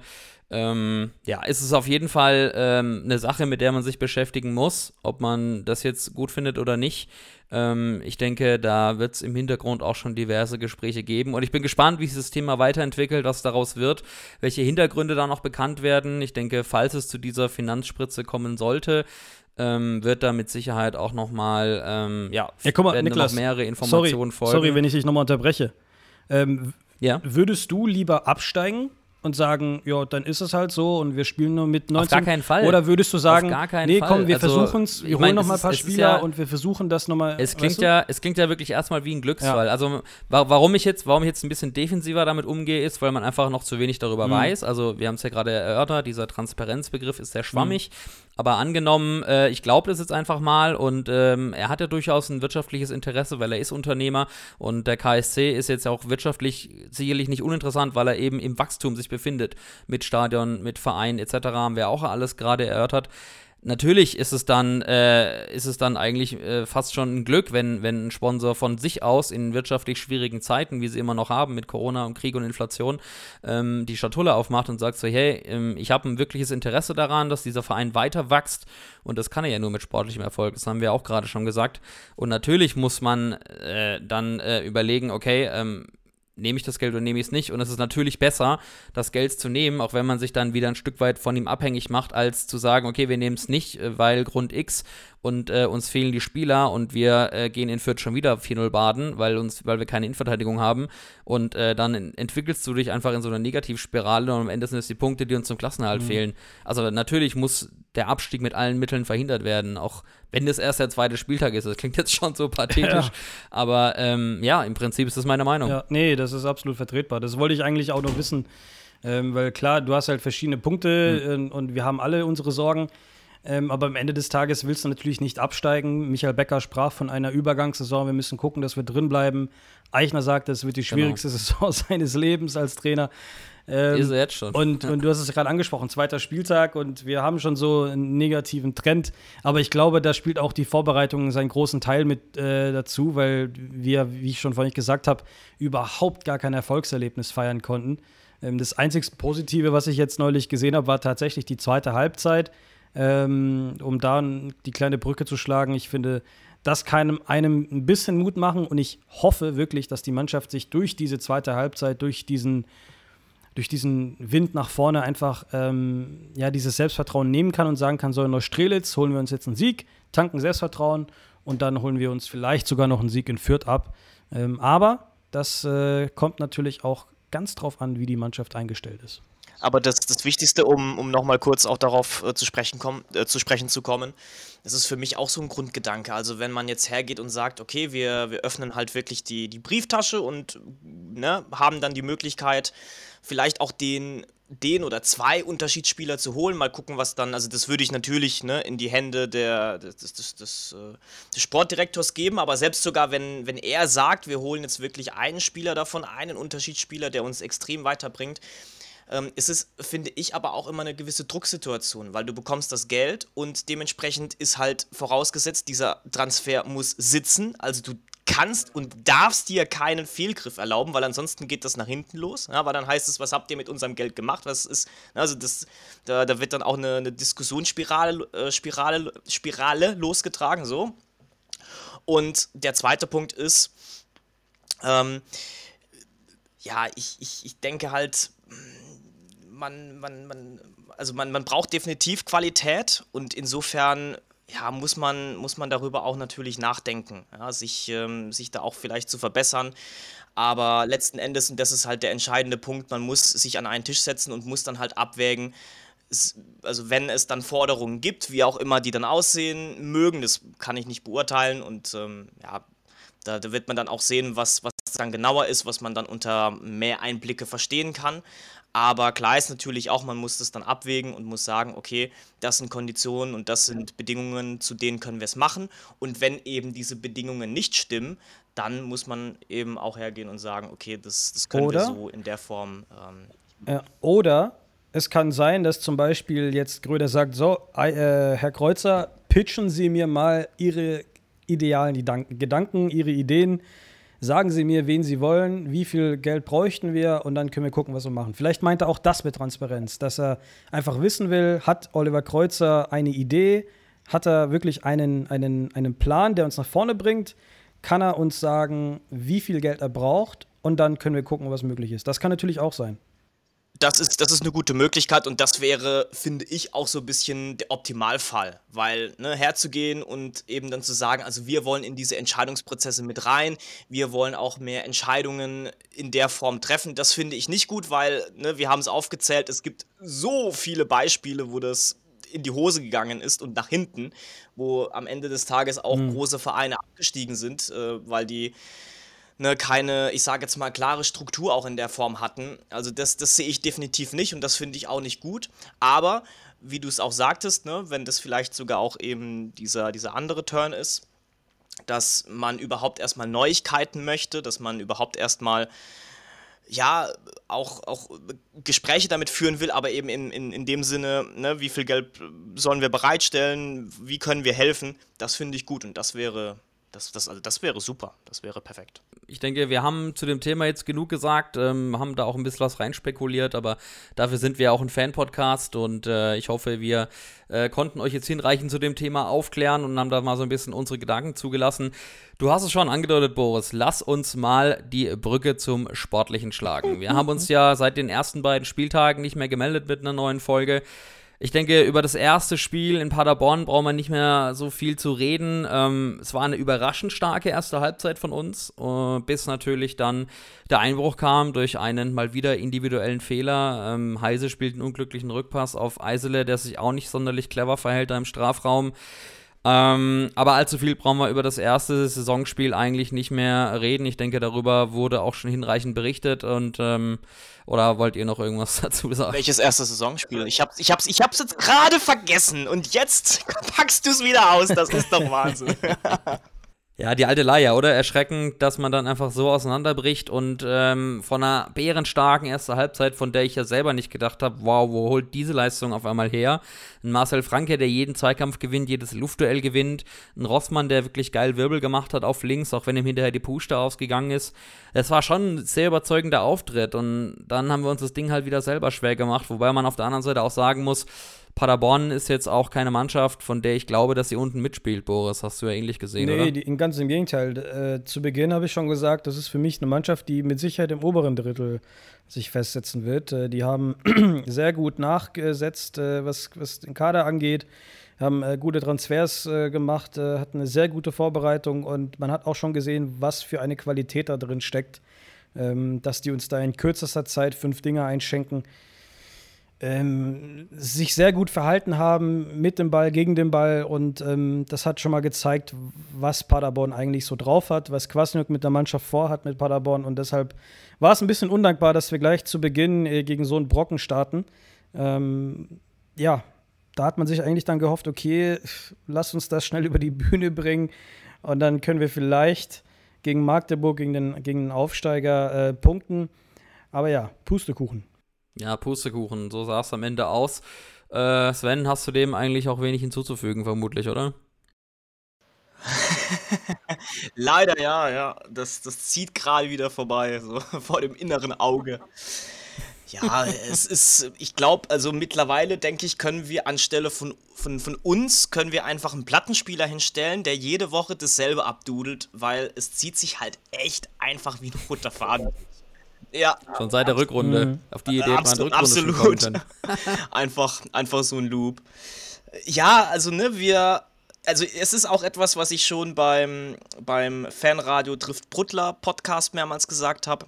ähm, ja, ist es auf jeden Fall ähm, eine Sache, mit der man sich beschäftigen muss, ob man das jetzt gut findet oder nicht. Ähm, ich denke, da wird es im Hintergrund auch schon diverse Gespräche geben und ich bin gespannt, wie sich das Thema weiterentwickelt, was daraus wird, welche Hintergründe da noch bekannt werden. Ich denke, falls es zu dieser Finanzspritze kommen sollte, ähm, wird da mit Sicherheit auch nochmal, ähm, ja, ja guck mal, Niklas, noch mehrere Informationen sorry, folgen. Sorry, wenn ich dich nochmal unterbreche. Ähm, ja? Würdest du lieber absteigen und sagen, ja, dann ist es halt so und wir spielen nur mit 19. Auf gar keinen Fall. Oder würdest du sagen, nee, komm, wir also, versuchen es, wir holen noch mal ein paar Spieler ja, und wir versuchen das nochmal. Es klingt ja, es klingt ja wirklich erstmal wie ein Glücksfall. Ja. Also warum ich jetzt, warum ich jetzt ein bisschen defensiver damit umgehe, ist, weil man einfach noch zu wenig darüber mhm. weiß. Also wir haben es ja gerade erörtert, dieser Transparenzbegriff ist sehr schwammig. Mhm. Aber angenommen, äh, ich glaube das jetzt einfach mal und ähm, er hat ja durchaus ein wirtschaftliches Interesse, weil er ist Unternehmer und der KSC ist jetzt auch wirtschaftlich sicherlich nicht uninteressant, weil er eben im Wachstum sich befindet. Mit Stadion, mit Verein etc. haben wir auch alles gerade erörtert natürlich ist es dann, äh, ist es dann eigentlich äh, fast schon ein Glück, wenn, wenn ein Sponsor von sich aus in wirtschaftlich schwierigen Zeiten, wie sie immer noch haben, mit Corona und Krieg und Inflation, ähm, die Schatulle aufmacht und sagt so, hey, ähm, ich habe ein wirkliches Interesse daran, dass dieser Verein weiter wächst und das kann er ja nur mit sportlichem Erfolg, das haben wir auch gerade schon gesagt. Und natürlich muss man äh, dann äh, überlegen, okay, ähm, nehme ich das Geld oder nehme ich es nicht. Und es ist natürlich besser, das Geld zu nehmen, auch wenn man sich dann wieder ein Stück weit von ihm abhängig macht, als zu sagen, okay, wir nehmen es nicht, äh, weil Grund X und äh, uns fehlen die Spieler und wir äh, gehen in Fürth schon wieder 4-0 baden, weil, uns, weil wir keine Innenverteidigung haben. Und äh, dann entwickelst du dich einfach in so einer Negativspirale und am Ende sind es die Punkte, die uns zum Klassenerhalt mhm. fehlen. Also natürlich muss der Abstieg mit allen Mitteln verhindert werden, auch wenn das erst der zweite Spieltag ist. Das klingt jetzt schon so pathetisch, ja. aber ähm, ja, im Prinzip ist das meine Meinung. Ja, nee, das ist absolut vertretbar. Das wollte ich eigentlich auch noch wissen, ähm, weil klar, du hast halt verschiedene Punkte mhm. und wir haben alle unsere Sorgen. Ähm, aber am Ende des Tages willst du natürlich nicht absteigen. Michael Becker sprach von einer Übergangssaison. Wir müssen gucken, dass wir drin bleiben. Eichner sagte, es wird die genau. schwierigste genau. Saison seines Lebens als Trainer. Ähm, ist er jetzt schon. Und, und du hast es gerade angesprochen, zweiter Spieltag und wir haben schon so einen negativen Trend. Aber ich glaube, da spielt auch die Vorbereitung seinen großen Teil mit äh, dazu, weil wir, wie ich schon vorhin gesagt habe, überhaupt gar kein Erfolgserlebnis feiern konnten. Ähm, das einzig Positive, was ich jetzt neulich gesehen habe, war tatsächlich die zweite Halbzeit. Ähm, um da die kleine Brücke zu schlagen, ich finde, das kann einem ein bisschen Mut machen und ich hoffe wirklich, dass die Mannschaft sich durch diese zweite Halbzeit, durch diesen durch diesen Wind nach vorne einfach ähm, ja, dieses Selbstvertrauen nehmen kann und sagen kann, so in Neustrelitz holen wir uns jetzt einen Sieg, tanken Selbstvertrauen und dann holen wir uns vielleicht sogar noch einen Sieg in Fürth ab. Ähm, aber das äh, kommt natürlich auch ganz drauf an, wie die Mannschaft eingestellt ist. Aber das, das Wichtigste, um, um nochmal kurz auch darauf äh, zu, sprechen komm, äh, zu sprechen zu kommen, das ist für mich auch so ein Grundgedanke. Also wenn man jetzt hergeht und sagt, okay, wir, wir öffnen halt wirklich die, die Brieftasche und ne, haben dann die Möglichkeit, vielleicht auch den den oder zwei Unterschiedsspieler zu holen. Mal gucken, was dann, also das würde ich natürlich ne, in die Hände der, des, des, des, des, äh, Sportdirektors geben, aber selbst sogar, wenn, wenn er sagt, wir holen jetzt wirklich einen Spieler davon, einen Unterschiedsspieler, der uns extrem weiterbringt, ähm, ist es, finde ich, aber auch immer eine gewisse Drucksituation, weil du bekommst das Geld und dementsprechend ist halt vorausgesetzt, dieser Transfer muss sitzen, also du kannst und darfst dir keinen Fehlgriff erlauben, weil ansonsten geht das nach hinten los. Ja, weil dann heißt es, was habt ihr mit unserem Geld gemacht? Was ist, also das, da, da wird dann auch eine, eine Diskussionsspirale äh, Spirale, Spirale losgetragen, so. Und der zweite Punkt ist, ähm, ja, ich, ich, ich denke halt, man, man, man, also man, man braucht definitiv Qualität und insofern ja, muss man, muss man darüber auch natürlich nachdenken, ja, sich, ähm, sich da auch vielleicht zu verbessern. Aber letzten Endes, und das ist halt der entscheidende Punkt, man muss sich an einen Tisch setzen und muss dann halt abwägen, also wenn es dann Forderungen gibt, wie auch immer die dann aussehen mögen, das kann ich nicht beurteilen und ähm, ja, da, da, wird man dann auch sehen, was, was dann genauer ist, was man dann unter mehr Einblicke verstehen kann. Aber klar ist natürlich auch, man muss das dann abwägen und muss sagen, okay, das sind Konditionen und das sind Bedingungen, zu denen können wir es machen. Und wenn eben diese Bedingungen nicht stimmen, dann muss man eben auch hergehen und sagen, okay, das, das können oder, wir so in der Form. Ähm, ja, oder es kann sein, dass zum Beispiel jetzt Gröder sagt, so, äh, Herr Kreuzer, pitchen Sie mir mal Ihre idealen Gedanken, Ihre Ideen sagen Sie mir, wen Sie wollen, wie viel Geld bräuchten wir und dann können wir gucken, was wir machen. Vielleicht meint er auch das mit Transparenz, dass er einfach wissen will, hat Oliver Kreuzer eine Idee, hat er wirklich einen, einen, einen Plan, der uns nach vorne bringt, kann er uns sagen, wie viel Geld er braucht und dann können wir gucken, was möglich ist. Das kann natürlich auch sein das ist, das ist eine gute Möglichkeit und das wäre, finde ich, auch so ein bisschen der Optimalfall, weil ne, herzugehen und eben dann zu sagen, also wir wollen in diese Entscheidungsprozesse mit rein, wir wollen auch mehr Entscheidungen in der Form treffen, das finde ich nicht gut, weil ne, wir haben es aufgezählt, es gibt so viele Beispiele, wo das in die Hose gegangen ist und nach hinten, wo am Ende des Tages auch mhm. große Vereine abgestiegen sind, äh, weil die ne, keine, ich sage jetzt mal, klare Struktur auch in der Form hatten. Also das, das sehe ich definitiv nicht und das finde ich auch nicht gut. Aber wie du es auch sagtest, ne, wenn das vielleicht sogar auch eben dieser, dieser andere Turn ist, dass man überhaupt erstmal Neuigkeiten möchte, dass man überhaupt erstmal ja, auch, auch Gespräche damit führen will, aber eben in, in, in dem Sinne, ne, wie viel Geld sollen wir bereitstellen, wie können wir helfen, das finde ich gut und das wäre, das, das, also das wäre super, das wäre perfekt. Ich denke, wir haben zu dem Thema jetzt genug gesagt, ähm, haben da auch ein bisschen was reinspekuliert, aber dafür sind wir auch ein Fan-Podcast und äh, ich hoffe, wir äh, konnten euch jetzt hinreichend zu dem Thema aufklären und haben da mal so ein bisschen unsere Gedanken zugelassen. Du hast es schon angedeutet, Boris. Lass uns mal die Brücke zum Sportlichen schlagen. Wir haben uns ja seit den ersten beiden Spieltagen nicht mehr gemeldet mit einer neuen Folge. Ich denke, über das erste Spiel in Paderborn braucht man nicht mehr so viel zu reden. Ähm, es war eine überraschend starke erste Halbzeit von uns, äh, bis natürlich dann der Einbruch kam durch einen mal wieder individuellen Fehler. Ähm, Heise spielt einen unglücklichen Rückpass auf Eisele, der sich auch nicht sonderlich clever verhält da im Strafraum. Ähm, aber allzu viel brauchen wir über das erste Saisonspiel eigentlich nicht mehr reden. Ich denke, darüber wurde auch schon hinreichend berichtet und ähm, oder wollt ihr noch irgendwas dazu sagen? Welches erste Saisonspiel? Ich hab's, ich hab's, ich hab's jetzt gerade vergessen und jetzt packst du es wieder aus. Das ist doch Wahnsinn. Ja, die alte Leier, oder? Erschreckend, dass man dann einfach so auseinanderbricht und ähm, von einer bärenstarken ersten Halbzeit, von der ich ja selber nicht gedacht habe, wow, wo holt diese Leistung auf einmal her? Ein Marcel Franke, der jeden Zweikampf gewinnt, jedes Luftduell gewinnt. Ein Rossmann, der wirklich geil Wirbel gemacht hat auf links, auch wenn ihm hinterher die Puste ausgegangen ist. Es war schon ein sehr überzeugender Auftritt und dann haben wir uns das Ding halt wieder selber schwer gemacht, wobei man auf der anderen Seite auch sagen muss, Paderborn ist jetzt auch keine Mannschaft, von der ich glaube, dass sie unten mitspielt, Boris. Hast du ja ähnlich gesehen, nee, oder? Nee, ganz im Gegenteil. Äh, zu Beginn habe ich schon gesagt, das ist für mich eine Mannschaft, die mit Sicherheit im oberen Drittel sich festsetzen wird. Äh, die haben sehr gut nachgesetzt, äh, was, was den Kader angeht haben äh, gute Transfers äh, gemacht, äh, hatten eine sehr gute Vorbereitung und man hat auch schon gesehen, was für eine Qualität da drin steckt, ähm, dass die uns da in kürzester Zeit fünf Dinge einschenken ähm, sich sehr gut verhalten haben mit dem Ball, gegen den Ball. Und ähm, das hat schon mal gezeigt, was Paderborn eigentlich so drauf hat, was Kwasniok mit der Mannschaft vorhat mit Paderborn. Und deshalb war es ein bisschen undankbar, dass wir gleich zu Beginn äh, gegen so einen Brocken starten. Ähm, ja, da hat man sich eigentlich dann gehofft, okay, lass uns das schnell über die Bühne bringen. Und dann können wir vielleicht gegen Magdeburg, gegen den, gegen den Aufsteiger äh, punkten. Aber ja, Pustekuchen. Ja, Pustekuchen, so sah es am Ende aus. Äh, Sven, hast du dem eigentlich auch wenig hinzuzufügen, vermutlich, oder? Leider ja, ja. Das, das zieht gerade wieder vorbei, so vor dem inneren Auge. Ja, es ist, ich glaube, also mittlerweile denke ich, können wir anstelle von, von, von uns, können wir einfach einen Plattenspieler hinstellen, der jede Woche dasselbe abdudelt, weil es zieht sich halt echt einfach wie ein roter Faden. Ja. Schon seit der Rückrunde. Mhm. Auf die Idee Abs man Absolut. einfach, einfach so ein Loop. Ja, also ne, wir. Also es ist auch etwas, was ich schon beim, beim Fanradio trifft Bruttler Podcast mehrmals gesagt habe.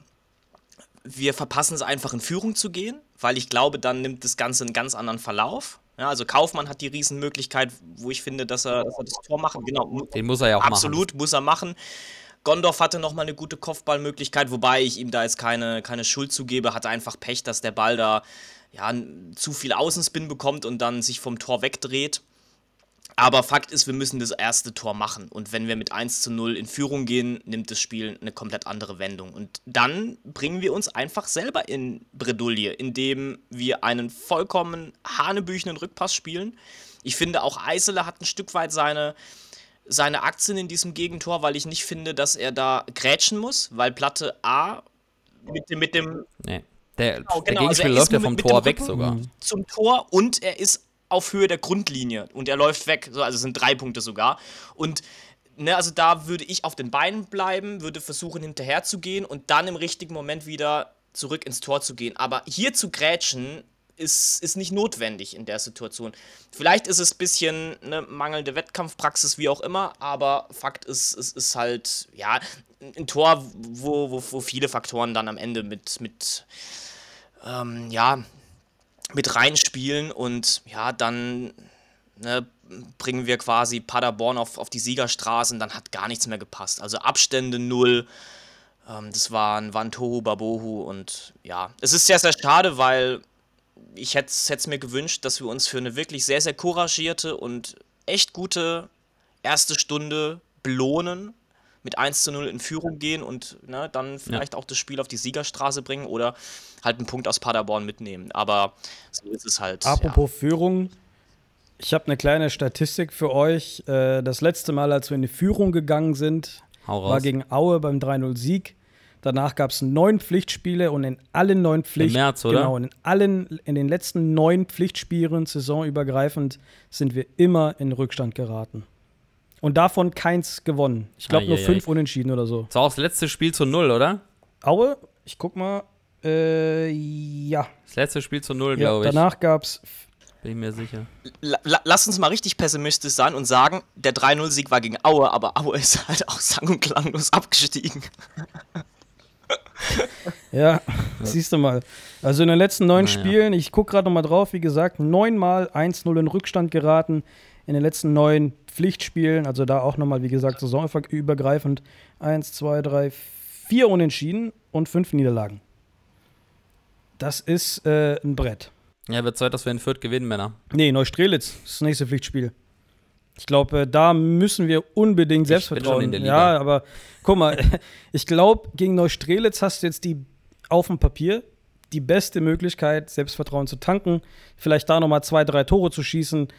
Wir verpassen es einfach in Führung zu gehen, weil ich glaube, dann nimmt das Ganze einen ganz anderen Verlauf. Ja, also Kaufmann hat die Riesenmöglichkeit, wo ich finde, dass er, dass er das Tor machen. Genau. Den muss er ja auch Absolut, machen. muss er machen. Gondorf hatte nochmal eine gute Kopfballmöglichkeit, wobei ich ihm da jetzt keine, keine Schuld zugebe, hatte einfach Pech, dass der Ball da ja, zu viel Außenspin bekommt und dann sich vom Tor wegdreht. Aber Fakt ist, wir müssen das erste Tor machen. Und wenn wir mit 1 zu 0 in Führung gehen, nimmt das Spiel eine komplett andere Wendung. Und dann bringen wir uns einfach selber in Bredouille, indem wir einen vollkommen hanebüchenden Rückpass spielen. Ich finde, auch Eisele hat ein Stück weit seine, seine Aktien in diesem Gegentor, weil ich nicht finde, dass er da grätschen muss, weil Platte A mit dem. Mit dem nee. Der, genau, der genau, Gegenspiel also läuft ja vom Tor weg sogar. Zum Tor und er ist auf Höhe der Grundlinie und er läuft weg. also sind drei Punkte sogar. Und ne, also da würde ich auf den Beinen bleiben, würde versuchen hinterher zu gehen und dann im richtigen Moment wieder zurück ins Tor zu gehen. Aber hier zu grätschen ist, ist nicht notwendig in der Situation. Vielleicht ist es ein bisschen eine mangelnde Wettkampfpraxis, wie auch immer, aber Fakt ist, es ist halt, ja, ein Tor, wo, wo, wo viele Faktoren dann am Ende mit, mit ähm, ja, mit reinspielen und ja, dann ne, bringen wir quasi Paderborn auf, auf die Siegerstraße und dann hat gar nichts mehr gepasst. Also Abstände null. Ähm, das war ein Wantohu Babohu und ja, es ist sehr, sehr schade, weil ich hätte es mir gewünscht, dass wir uns für eine wirklich sehr, sehr couragierte und echt gute erste Stunde belohnen. mit 1 zu 0 in Führung gehen und ne, dann vielleicht ja. auch das Spiel auf die Siegerstraße bringen oder halt einen Punkt aus Paderborn mitnehmen. Aber so ist es halt. Apropos ja. Führung, ich habe eine kleine Statistik für euch. Äh, das letzte Mal, als wir in die Führung gegangen sind, war gegen Aue beim 3-0-Sieg. Danach gab es neun Pflichtspiele und in allen neun Pflichtspielen, März, oder? Genau, in allen, in den letzten neun Pflichtspielen, saisonübergreifend, sind wir immer in Rückstand geraten. Und davon keins gewonnen. Ich glaube nur fünf Unentschieden oder so. Das war auch das letzte Spiel zu null, oder? Aue, ich guck mal. Äh, ja. Das letzte Spiel zu null, ja, glaube ich. Danach gab es bin ich mir sicher. lass uns mal richtig pessimistisch sein und sagen, der 3-0-Sieg war gegen Aue, aber Aue ist halt auch sang- und klanglos abgestiegen. ja, siehst du mal. Also in den letzten neun naja. Spielen, ich gucke gerade nochmal drauf, wie gesagt, neunmal 1-0 in Rückstand geraten. In den letzten neun Pflichtspielen, also da auch nochmal, wie gesagt, saisonübergreifend, eins, zwei, drei, vier Unentschieden und fünf Niederlagen. Das ist äh, ein Brett. Ja, wird Zeit, dass wir in Fürth gewinnen, Männer. Nee, Neustrelitz, das nächste Pflichtspiel. Ich glaube, da müssen wir unbedingt Selbstvertrauen. Ja, aber guck mal, ich glaube, gegen Neustrelitz hast du jetzt die auf dem Papier die beste Möglichkeit, Selbstvertrauen zu tanken. Vielleicht da nochmal zwei, drei Tore zu schießen.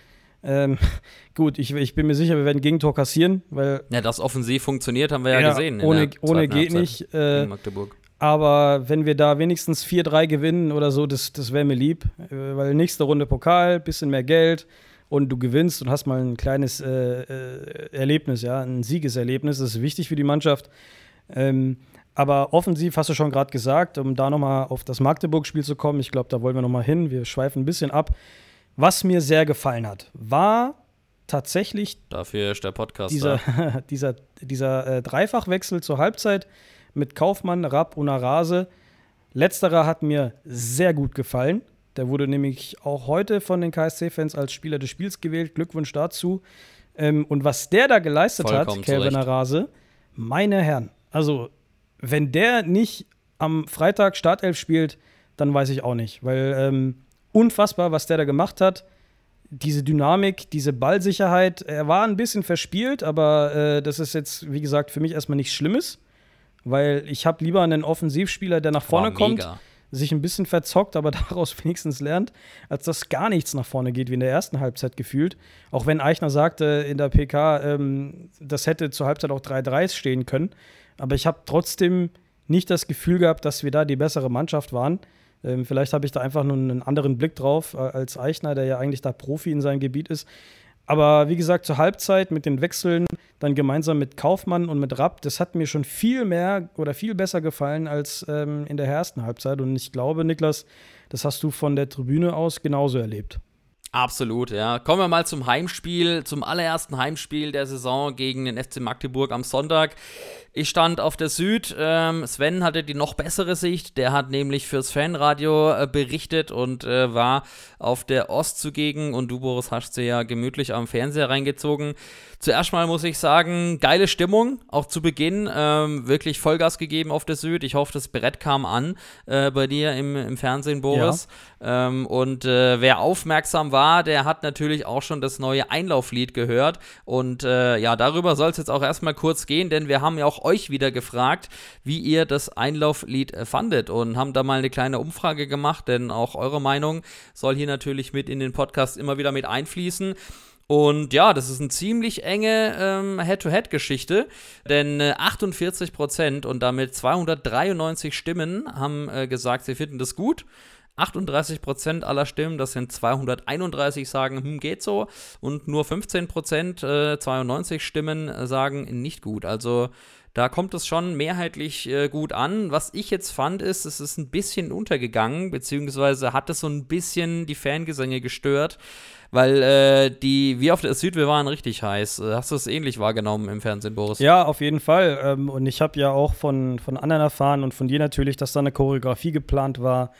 Ähm, gut, ich, ich, bin mir sicher, wir werden Gegentor kassieren, weil. Ja, das offensiv funktioniert, haben wir ja, ja gesehen. Ohne, ohne geht nicht. Äh, Magdeburg. Aber wenn wir da wenigstens 4-3 gewinnen oder so, das, das wäre mir lieb. Äh, weil nächste Runde Pokal, bisschen mehr Geld und du gewinnst und hast mal ein kleines äh, äh, Erlebnis, ja, ein Siegeserlebnis. Das ist wichtig für die Mannschaft. Ähm, aber offensiv hast du schon gerade gesagt, um da nochmal auf das Magdeburg-Spiel zu kommen, ich glaube, da wollen wir nochmal hin. Wir schweifen ein bisschen ab. Was mir sehr gefallen hat, war tatsächlich. Dafür ist der Podcast. Dieser, dieser, dieser äh, Dreifachwechsel zur Halbzeit mit Kaufmann, Rapp und Arase. Letzterer hat mir sehr gut gefallen. Der wurde nämlich auch heute von den KSC-Fans als Spieler des Spiels gewählt. Glückwunsch dazu. Ähm, und was der da geleistet Vollkommen hat, Kelvin Arase, meine Herren, also wenn der nicht am Freitag Startelf spielt, dann weiß ich auch nicht. Weil ähm, unfassbar, was der da gemacht hat. Diese Dynamik, diese Ballsicherheit. Er war ein bisschen verspielt, aber äh, das ist jetzt, wie gesagt, für mich erstmal nichts Schlimmes. Weil ich habe lieber einen Offensivspieler, der nach vorne kommt, sich ein bisschen verzockt, aber daraus wenigstens lernt, als dass gar nichts nach vorne geht, wie in der ersten Halbzeit gefühlt. Auch wenn Eichner sagte in der PK, ähm, das hätte zur Halbzeit auch 3-3 stehen können. Aber ich habe trotzdem nicht das Gefühl gehabt, dass wir da die bessere Mannschaft waren. Ähm, vielleicht habe ich da einfach nur einen anderen Blick drauf äh, als Eichner, der ja eigentlich da Profi in seinem Gebiet ist. Aber wie gesagt, zur Halbzeit mit den Wechseln, dann gemeinsam mit Kaufmann und mit Rapp, das hat mir schon viel mehr oder viel besser gefallen als ähm, in der ersten Halbzeit. Und ich glaube, Niklas, das hast du von der Tribüne aus genauso erlebt. Absolut, ja. Kommen wir mal zum Heimspiel, zum allerersten Heimspiel der Saison gegen den FC Magdeburg am Sonntag. Ich stand auf der Süd. Ähm, Sven hatte die noch bessere Sicht. Der hat nämlich fürs Fanradio äh, berichtet und äh, war auf der Ost zugegen. Und du, Boris, hast sie ja gemütlich am Fernseher reingezogen. Zuerst mal muss ich sagen, geile Stimmung, auch zu Beginn. Ähm, wirklich Vollgas gegeben auf der Süd. Ich hoffe, das Brett kam an äh, bei dir im, im Fernsehen, Boris. Ja. Ähm, und äh, wer aufmerksam war, der hat natürlich auch schon das neue Einlauflied gehört. Und äh, ja, darüber soll es jetzt auch erstmal kurz gehen, denn wir haben ja auch euch wieder gefragt, wie ihr das Einlauflied äh, fandet und haben da mal eine kleine Umfrage gemacht, denn auch eure Meinung soll hier natürlich mit in den Podcast immer wieder mit einfließen. Und ja, das ist eine ziemlich enge ähm, Head-to-Head-Geschichte, denn äh, 48% und damit 293 Stimmen haben äh, gesagt, sie finden das gut. 38% aller Stimmen, das sind 231, sagen, hm, geht so. Und nur 15% äh, 92 Stimmen äh, sagen, nicht gut. Also da kommt es schon mehrheitlich äh, gut an. Was ich jetzt fand, ist, es ist ein bisschen untergegangen, beziehungsweise hat es so ein bisschen die Fangesänge gestört. Weil äh, die, wie auf der Süd, wir waren richtig heiß. Äh, hast du es ähnlich wahrgenommen im Fernsehen, Boris? Ja, auf jeden Fall. Ähm, und ich habe ja auch von, von anderen erfahren und von dir natürlich, dass da eine Choreografie geplant war.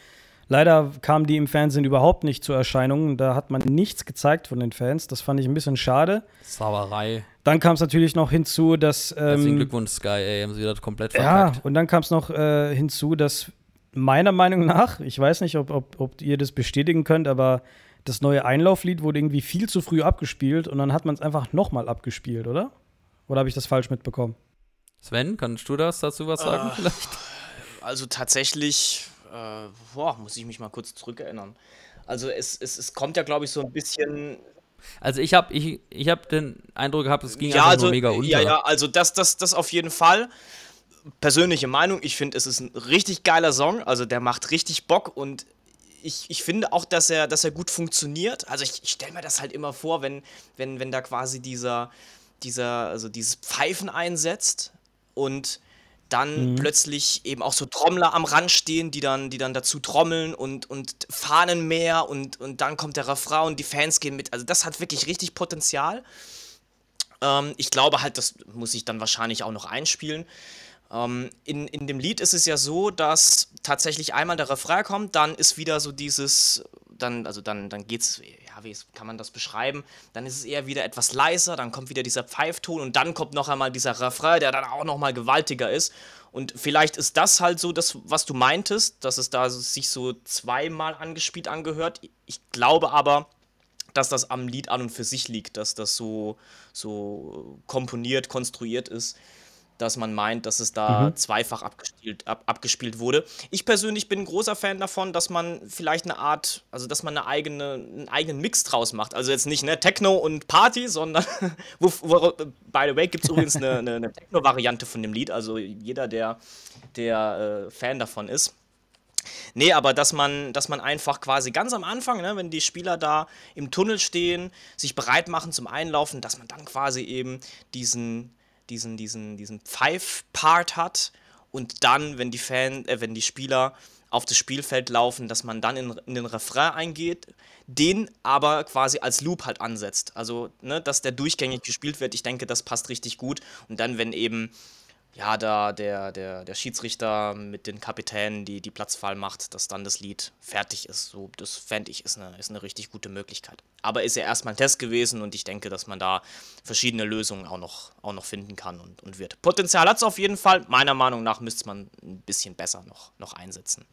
Leider kam die im Fernsehen überhaupt nicht zur Erscheinung. Da hat man nichts gezeigt von den Fans. Das fand ich ein bisschen schade. Sauerei. Dann kam es natürlich noch hinzu, dass. Ähm, Herzlichen Glückwunsch, Sky, ey, haben sie das komplett verkackt. Ja, und dann kam es noch äh, hinzu, dass meiner Meinung nach, ich weiß nicht, ob, ob, ob ihr das bestätigen könnt, aber das neue Einlauflied wurde irgendwie viel zu früh abgespielt und dann hat man es einfach nochmal abgespielt, oder? Oder habe ich das falsch mitbekommen? Sven, kannst du das dazu was sagen äh, vielleicht? Also tatsächlich, äh, boah, muss ich mich mal kurz zurückerinnern. Also es, es, es kommt ja, glaube ich, so ein bisschen also ich habe ich, ich hab den Eindruck gehabt, es ging ja, einfach also, nur mega unter. Ja, ja, also das, das, das auf jeden Fall. Persönliche Meinung, ich finde, es ist ein richtig geiler Song. Also der macht richtig Bock und ich, ich finde auch, dass er, dass er gut funktioniert. Also ich, ich stelle mir das halt immer vor, wenn, wenn, wenn da quasi dieser, dieser, also dieses Pfeifen einsetzt und dann mhm. plötzlich eben auch so Trommler am Rand stehen, die dann, die dann dazu trommeln und, und Fahnen mehr und, und dann kommt der Refrain und die Fans gehen mit. Also das hat wirklich richtig Potenzial. Ähm, ich glaube halt, das muss ich dann wahrscheinlich auch noch einspielen. Ähm, in, in dem Lied ist es ja so, dass tatsächlich einmal der Refrain kommt, dann ist wieder so dieses, dann, also dann, dann geht's, wie kann man das beschreiben? Dann ist es eher wieder etwas leiser, dann kommt wieder dieser Pfeifton und dann kommt noch einmal dieser Refrain, der dann auch nochmal gewaltiger ist. Und vielleicht ist das halt so das, was du meintest, dass es da sich so zweimal angespielt angehört. Ich glaube aber, dass das am Lied an und für sich liegt, dass das so, so komponiert, konstruiert ist dass man meint, dass es da mhm. zweifach abgespielt, ab, abgespielt wurde. Ich persönlich bin ein großer Fan davon, dass man vielleicht eine Art, also dass man eine eigene, einen eigenen Mix draus macht. Also jetzt nicht ne, Techno und Party, sondern, wo, wo, by the way, gibt es übrigens eine, eine, eine Techno-Variante von dem Lied. Also jeder, der, der äh, Fan davon ist. Nee, aber dass man, dass man einfach quasi ganz am Anfang, ne, wenn die Spieler da im Tunnel stehen, sich bereit machen zum Einlaufen, dass man dann quasi eben diesen, diesen, diesen, diesen Pfeif-Part hat und dann, wenn die Fan, äh, wenn die Spieler auf das Spielfeld laufen, dass man dann in, in, den Refrain eingeht, den aber quasi als Loop halt ansetzt. Also, ne, dass der durchgängig gespielt wird, ich denke, das passt richtig gut. Und dann, wenn eben ja, da der, der, der Schiedsrichter mit den Kapitänen die, die Platzwahl macht, dass dann das Lied fertig ist. So, das fände ich, ist eine, ist eine richtig gute Möglichkeit. Aber ist ja erstmal ein Test gewesen und ich denke, dass man da verschiedene Lösungen auch noch, auch noch finden kann und, und wird. Potenzial hat es auf jeden Fall. Meiner Meinung nach müsste man ein bisschen besser noch, noch einsetzen.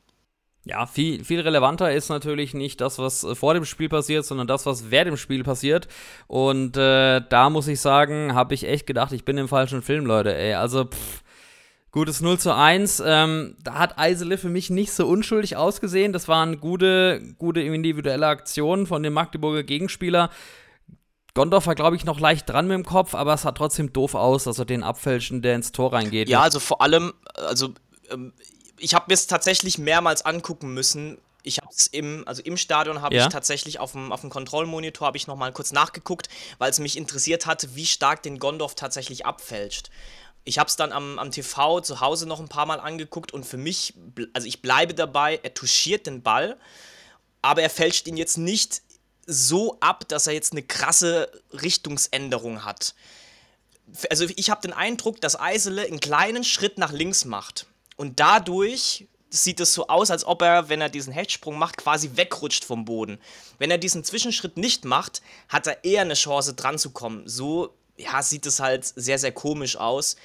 Ja, viel, viel relevanter ist natürlich nicht das, was äh, vor dem Spiel passiert, sondern das, was während dem Spiel passiert. Und äh, da muss ich sagen, habe ich echt gedacht, ich bin im falschen Film, Leute. Ey, also, pff, gutes 0 zu 1. Ähm, da hat Eisele für mich nicht so unschuldig ausgesehen. Das waren gute, gute individuelle Aktionen von dem Magdeburger Gegenspieler. Gondorf war, glaube ich, noch leicht dran mit dem Kopf, aber es sah trotzdem doof aus, dass er den abfälschen, der ins Tor reingeht. Ja, also vor allem, also ähm, ich habe mir es tatsächlich mehrmals angucken müssen. Ich habe es im, also im Stadion habe ja? ich tatsächlich auf dem, auf dem Kontrollmonitor habe ich noch mal kurz nachgeguckt, weil es mich interessiert hatte, wie stark den Gondorf tatsächlich abfälscht. Ich habe es dann am, am TV zu Hause noch ein paar Mal angeguckt und für mich, also ich bleibe dabei, er touchiert den Ball, aber er fälscht ihn jetzt nicht so ab, dass er jetzt eine krasse Richtungsänderung hat. Also ich habe den Eindruck, dass Eisele einen kleinen Schritt nach links macht. Und dadurch sieht es so aus, als ob er, wenn er diesen Hechtsprung macht, quasi wegrutscht vom Boden. Wenn er diesen Zwischenschritt nicht macht, hat er eher eine Chance dran zu kommen. So ja, sieht es halt sehr, sehr komisch aus.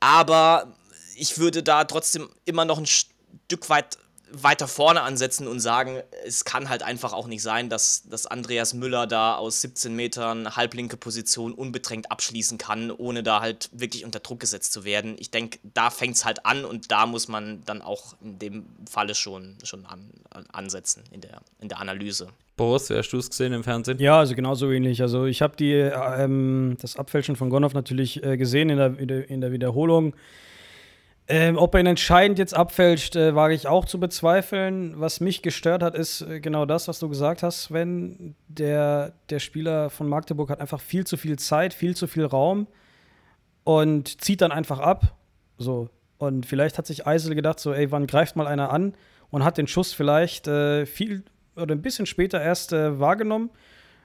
Aber ich würde da trotzdem immer noch ein Stück weit weiter vorne ansetzen und sagen, es kann halt einfach auch nicht sein, dass, dass Andreas Müller da aus 17 Metern halblinke Position unbedrängt abschließen kann, ohne da halt wirklich unter Druck gesetzt zu werden. Ich denke, da fängt es halt an und da muss man dann auch in dem Falle schon, schon an, an, ansetzen in der, in der Analyse. Boris, hast du es gesehen im Fernsehen? Ja, also genauso ähnlich. Also ich habe ähm, das Abfälschen von Gonov natürlich äh, gesehen in der, in der Wiederholung. Ähm, ob er ihn entscheidend jetzt abfälscht, äh, wage ich auch zu bezweifeln. Was mich gestört hat, ist äh, genau das, was du gesagt hast, Sven. Der, der Spieler von Magdeburg hat einfach viel zu viel Zeit, viel zu viel Raum und zieht dann einfach ab. So. Und vielleicht hat sich Eisel gedacht, so, ey, wann greift mal einer an und hat den Schuss vielleicht äh, viel oder ein bisschen später erst äh, wahrgenommen.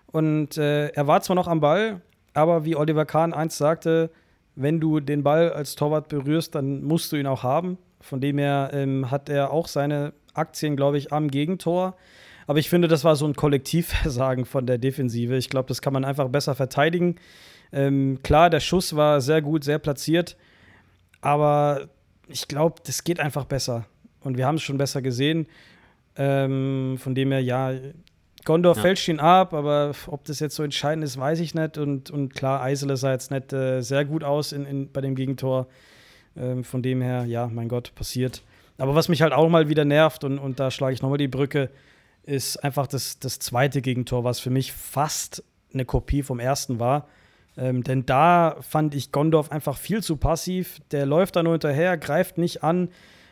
Und äh, er war zwar noch am Ball, aber wie Oliver Kahn einst sagte, wenn du den Ball als Torwart berührst, dann musst du ihn auch haben. Von dem her ähm, hat er auch seine Aktien, glaube ich, am Gegentor. Aber ich finde, das war so ein Kollektivversagen von der Defensive. Ich glaube, das kann man einfach besser verteidigen. Ähm, klar, der Schuss war sehr gut, sehr platziert. Aber ich glaube, das geht einfach besser. Und wir haben es schon besser gesehen. Ähm, von dem her, ja, Gondor Ja. fälscht ihn ab, aber ob das jetzt so entscheidend ist, weiß ich nicht. Und, und klar, Eisele sah jetzt nicht äh, sehr gut aus in, in, bei dem Gegentor. Ähm, von dem her, ja, mein Gott, passiert. Aber was mich halt auch mal wieder nervt, und, und da schlage ich nochmal die Brücke, ist einfach das, das zweite Gegentor, was für mich fast eine Kopie vom ersten war. Ähm, denn da fand ich Gondorf einfach viel zu passiv. Der läuft da nur hinterher, greift nicht an.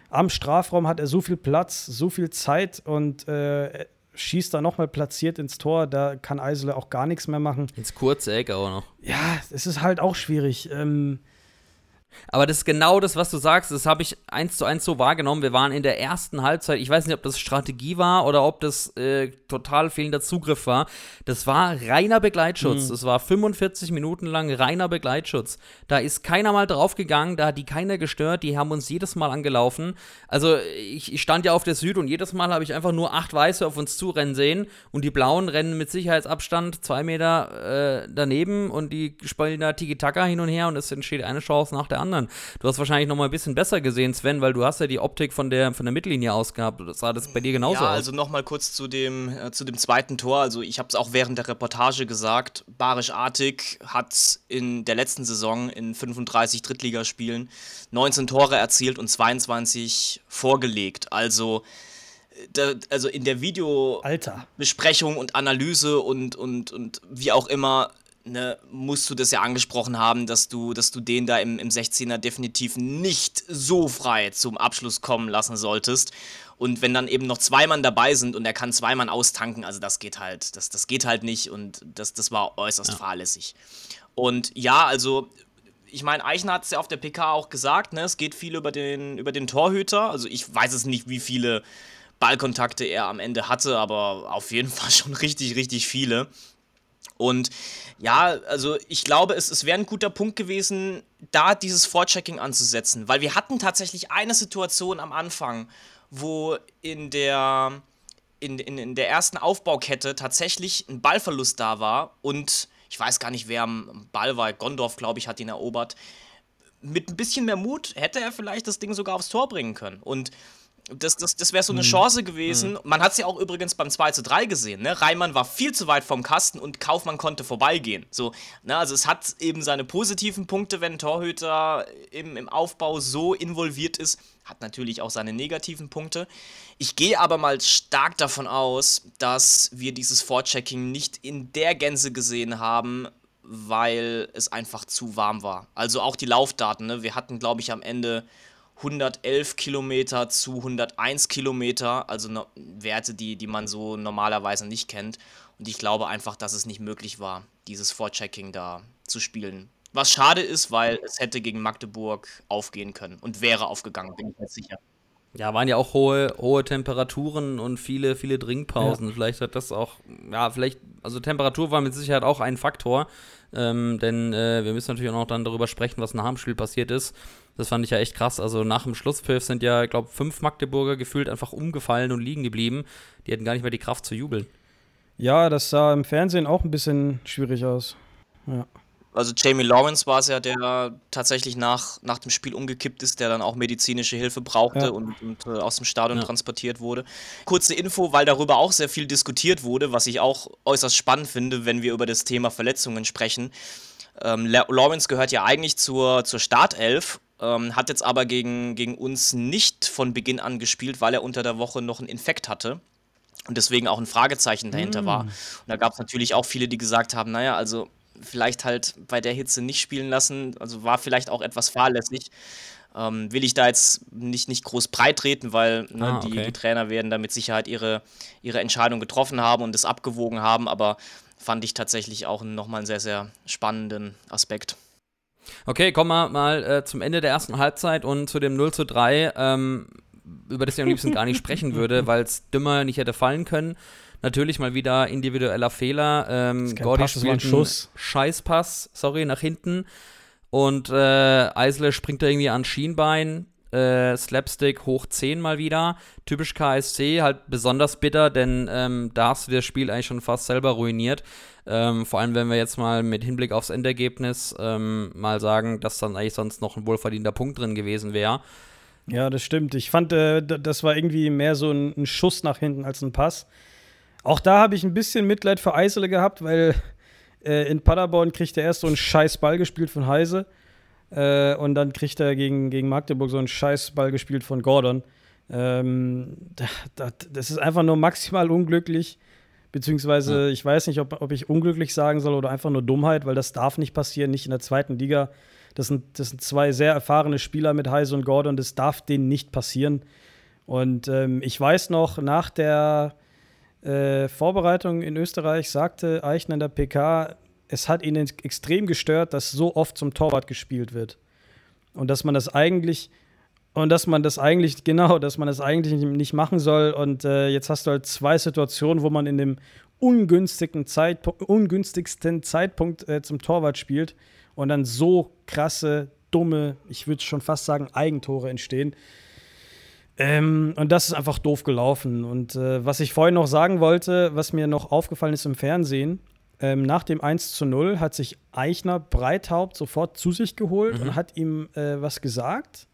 Am Strafraum hat er so viel Platz, so viel Zeit und äh, schießt da nochmal platziert ins Tor. Da kann Eisele auch gar nichts mehr machen. Ins kurze Eck auch noch. Ja, es ist halt auch schwierig. Ähm, Aber das ist genau das, was du sagst. Das habe ich eins zu eins so wahrgenommen. Wir waren in der ersten Halbzeit. Ich weiß nicht, ob das Strategie war oder ob das äh, total fehlender Zugriff war. Das war reiner Begleitschutz. Das war 45 Minuten lang reiner Begleitschutz. Da ist keiner mal draufgegangen. Da hat die keiner gestört. Die haben uns jedes Mal angelaufen. Also ich, ich stand ja auf der Süd und jedes Mal habe ich einfach nur acht Weiße auf uns zurennen sehen. Und die Blauen rennen mit Sicherheitsabstand zwei Meter äh, daneben und die spielen da Tiki-Taka hin und her und es entsteht eine Chance nach der anderen. Du hast wahrscheinlich noch mal ein bisschen besser gesehen, Sven, weil du hast ja die Optik von der, von der Mittellinie aus gehabt. Das sah das bei dir genauso Ja, aus. also nochmal kurz zu dem, äh, zu dem zweiten Tor. Also ich habe es auch während der Reportage gesagt, Barisch Artig hat in der letzten Saison in 35 Drittligaspielen 19 Tore erzielt und 22 vorgelegt. Also, äh, da, also in der Video Alter. Besprechung und Analyse und, und, und wie auch immer, ne, musst du das ja angesprochen haben, dass du, dass du den da im, im 16er definitiv nicht so frei zum Abschluss kommen lassen solltest. Und wenn dann eben noch zwei Mann dabei sind und er kann zwei Mann austanken, also das geht halt, das, das geht halt nicht und das, das war äußerst fahrlässig. Und ja, also ich meine, Eichner hat es ja auf der PK auch gesagt, ne? es geht viel über den, über den Torhüter. Also ich weiß es nicht, wie viele Ballkontakte er am Ende hatte, aber auf jeden Fall schon richtig, richtig viele. Und ja, also ich glaube, es, es wäre ein guter Punkt gewesen, da dieses Vorchecking anzusetzen, weil wir hatten tatsächlich eine Situation am Anfang, wo in der, in, in, in der ersten Aufbaukette tatsächlich ein Ballverlust da war und ich weiß gar nicht, wer am Ball war, Gondorf, glaube ich, hat ihn erobert. Mit ein bisschen mehr Mut hätte er vielleicht das Ding sogar aufs Tor bringen können. Und das, das, das wäre so eine Chance gewesen. Man hat es ja auch übrigens beim 2 zu 3 gesehen. Ne? Reimann war viel zu weit vom Kasten und Kaufmann konnte vorbeigehen. So, ne? Also es hat eben seine positiven Punkte, wenn ein Torhüter im, im Aufbau so involviert ist. Hat natürlich auch seine negativen Punkte. Ich gehe aber mal stark davon aus, dass wir dieses Vorchecking nicht in der Gänze gesehen haben, weil es einfach zu warm war. Also auch die Laufdaten. Ne? Wir hatten, glaube ich, am Ende 111 Kilometer zu 101 Kilometer, also no Werte, die, die man so normalerweise nicht kennt. Und ich glaube einfach, dass es nicht möglich war, dieses Vorchecking da zu spielen. Was schade ist, weil es hätte gegen Magdeburg aufgehen können und wäre aufgegangen, bin ich mir sicher. Ja, waren ja auch hohe, hohe Temperaturen und viele, viele Trinkpausen. Vielleicht hat das auch, ja, vielleicht, also Temperatur war mit Sicherheit auch ein Faktor. Ähm, denn äh, wir müssen natürlich auch noch dann darüber sprechen, was nach dem Spiel passiert ist. Das fand ich ja echt krass. Also nach dem Schlusspfiff sind ja, ich glaube, fünf Magdeburger gefühlt einfach umgefallen und liegen geblieben. Die hatten gar nicht mehr die Kraft zu jubeln. Ja, das sah im Fernsehen auch ein bisschen schwierig aus. Ja. Also Jamie Lawrence war es ja, der tatsächlich nach, nach dem Spiel umgekippt ist, der dann auch medizinische Hilfe brauchte Ja. und, und äh, aus dem Stadion Ja. transportiert wurde. Kurze Info, weil darüber auch sehr viel diskutiert wurde, was ich auch äußerst spannend finde, wenn wir über das Thema Verletzungen sprechen. Ähm, La- Lawrence gehört ja eigentlich zur, zur Startelf, ähm, hat jetzt aber gegen, gegen uns nicht von Beginn an gespielt, weil er unter der Woche noch einen Infekt hatte und deswegen auch ein Fragezeichen dahinter war. Und da gab es natürlich auch viele, die gesagt haben, naja, also vielleicht halt bei der Hitze nicht spielen lassen, also war vielleicht auch etwas fahrlässig. Ähm, will ich da jetzt nicht, nicht groß breit treten, weil ne, Ah, die, okay. die Trainer werden da mit Sicherheit ihre, ihre Entscheidung getroffen haben und es abgewogen haben, aber fand ich tatsächlich auch nochmal einen sehr, sehr spannenden Aspekt. Okay, kommen wir mal äh, zum Ende der ersten Halbzeit und zu dem 0 zu 3, ähm, über das ich am liebsten gar nicht sprechen würde, weil es dümmer nicht hätte fallen können. Natürlich mal wieder individueller Fehler. Ähm, Gordy Pass, spielt einen Schuss. Scheißpass, sorry, nach hinten. Und äh, Eisle springt da irgendwie an Schienbein. Äh, Slapstick hoch 10 mal wieder. Typisch KSC, halt besonders bitter, denn ähm, da hast du das Spiel eigentlich schon fast selber ruiniert. Ähm, vor allem, wenn wir jetzt mal mit Hinblick aufs Endergebnis ähm, mal sagen, dass dann eigentlich sonst noch ein wohlverdienter Punkt drin gewesen wäre. Ja, das stimmt. Ich fand, äh, das war irgendwie mehr so ein, ein Schuss nach hinten als ein Pass. Auch da habe ich ein bisschen Mitleid für Eisele gehabt, weil äh, in Paderborn kriegt er erst so einen scheiß Ball gespielt von Heise. Äh, und dann kriegt er gegen, gegen Magdeburg so einen scheiß Ball gespielt von Gordon. Ähm, das, das ist einfach nur maximal unglücklich. Beziehungsweise, ja. ich weiß nicht, ob, ob ich unglücklich sagen soll oder einfach nur Dummheit, weil das darf nicht passieren, nicht in der zweiten Liga. Das sind, das sind zwei sehr erfahrene Spieler mit Heise und Gordon, das darf denen nicht passieren. Und ähm, ich weiß noch, nach der äh, Vorbereitung in Österreich sagte Eichner in der PK, es hat ihn extrem gestört, dass so oft zum Torwart gespielt wird. Und dass man das eigentlich und dass man das eigentlich, genau, dass man das eigentlich nicht machen soll. Und äh, jetzt hast du halt zwei Situationen, wo man in dem ungünstigen Zeitpunkt, ungünstigsten Zeitpunkt äh, zum Torwart spielt und dann so krasse, dumme, ich würde schon fast sagen, Eigentore entstehen. Ähm, und das ist einfach doof gelaufen. Und äh, was ich vorhin noch sagen wollte, was mir noch aufgefallen ist im Fernsehen, ähm, nach dem 1 zu 0 hat sich Eichner Breithaupt sofort zu sich geholt mhm. und hat ihm äh, was gesagt.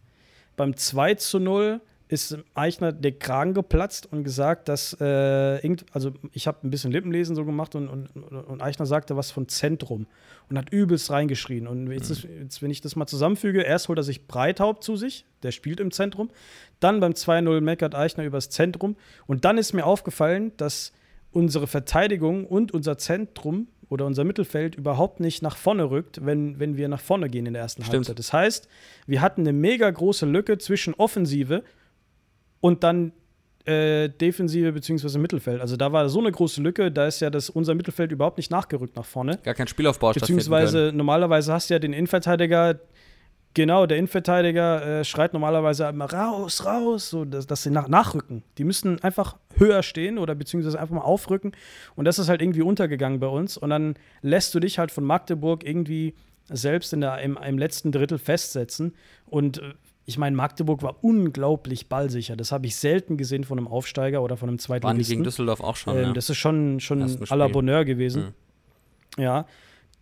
Beim 2 zu 0 ist Eichner der Kragen geplatzt und gesagt, dass äh, irgend, also ich habe ein bisschen Lippenlesen so gemacht und, und, und, Eichner sagte was von Zentrum und hat übelst reingeschrien. Und jetzt, ist, jetzt, wenn ich das mal zusammenfüge, erst holt er sich Breithaupt zu sich, der spielt im Zentrum, dann beim 2-0 meckert Eichner übers Zentrum und dann ist mir aufgefallen, dass unsere Verteidigung und unser Zentrum oder unser Mittelfeld überhaupt nicht nach vorne rückt, wenn, wenn wir nach vorne gehen in der ersten Stimmt. Halbzeit. Das heißt, wir hatten eine mega große Lücke zwischen Offensive und dann äh, Defensive bzw. Mittelfeld. Also da war so eine große Lücke, da ist ja das, unser Mittelfeld überhaupt nicht nachgerückt nach vorne. Gar kein Spielaufbau Beziehungsweise normalerweise hast du ja den Innenverteidiger, Genau, der Innenverteidiger äh, schreit normalerweise immer raus, raus, so dass, dass sie nach, nachrücken. Die müssen einfach höher stehen oder beziehungsweise einfach mal aufrücken. Und das ist halt irgendwie untergegangen bei uns. Und dann lässt du dich halt von Magdeburg irgendwie selbst in der, im, im letzten Drittel festsetzen. Und äh, ich meine, Magdeburg war unglaublich ballsicher. Das habe ich selten gesehen von einem Aufsteiger oder von einem zweiten Waren die gegen Düsseldorf auch schon? Ähm, ja. Das ist schon, schon à la Bonheur gewesen. Mhm. Ja.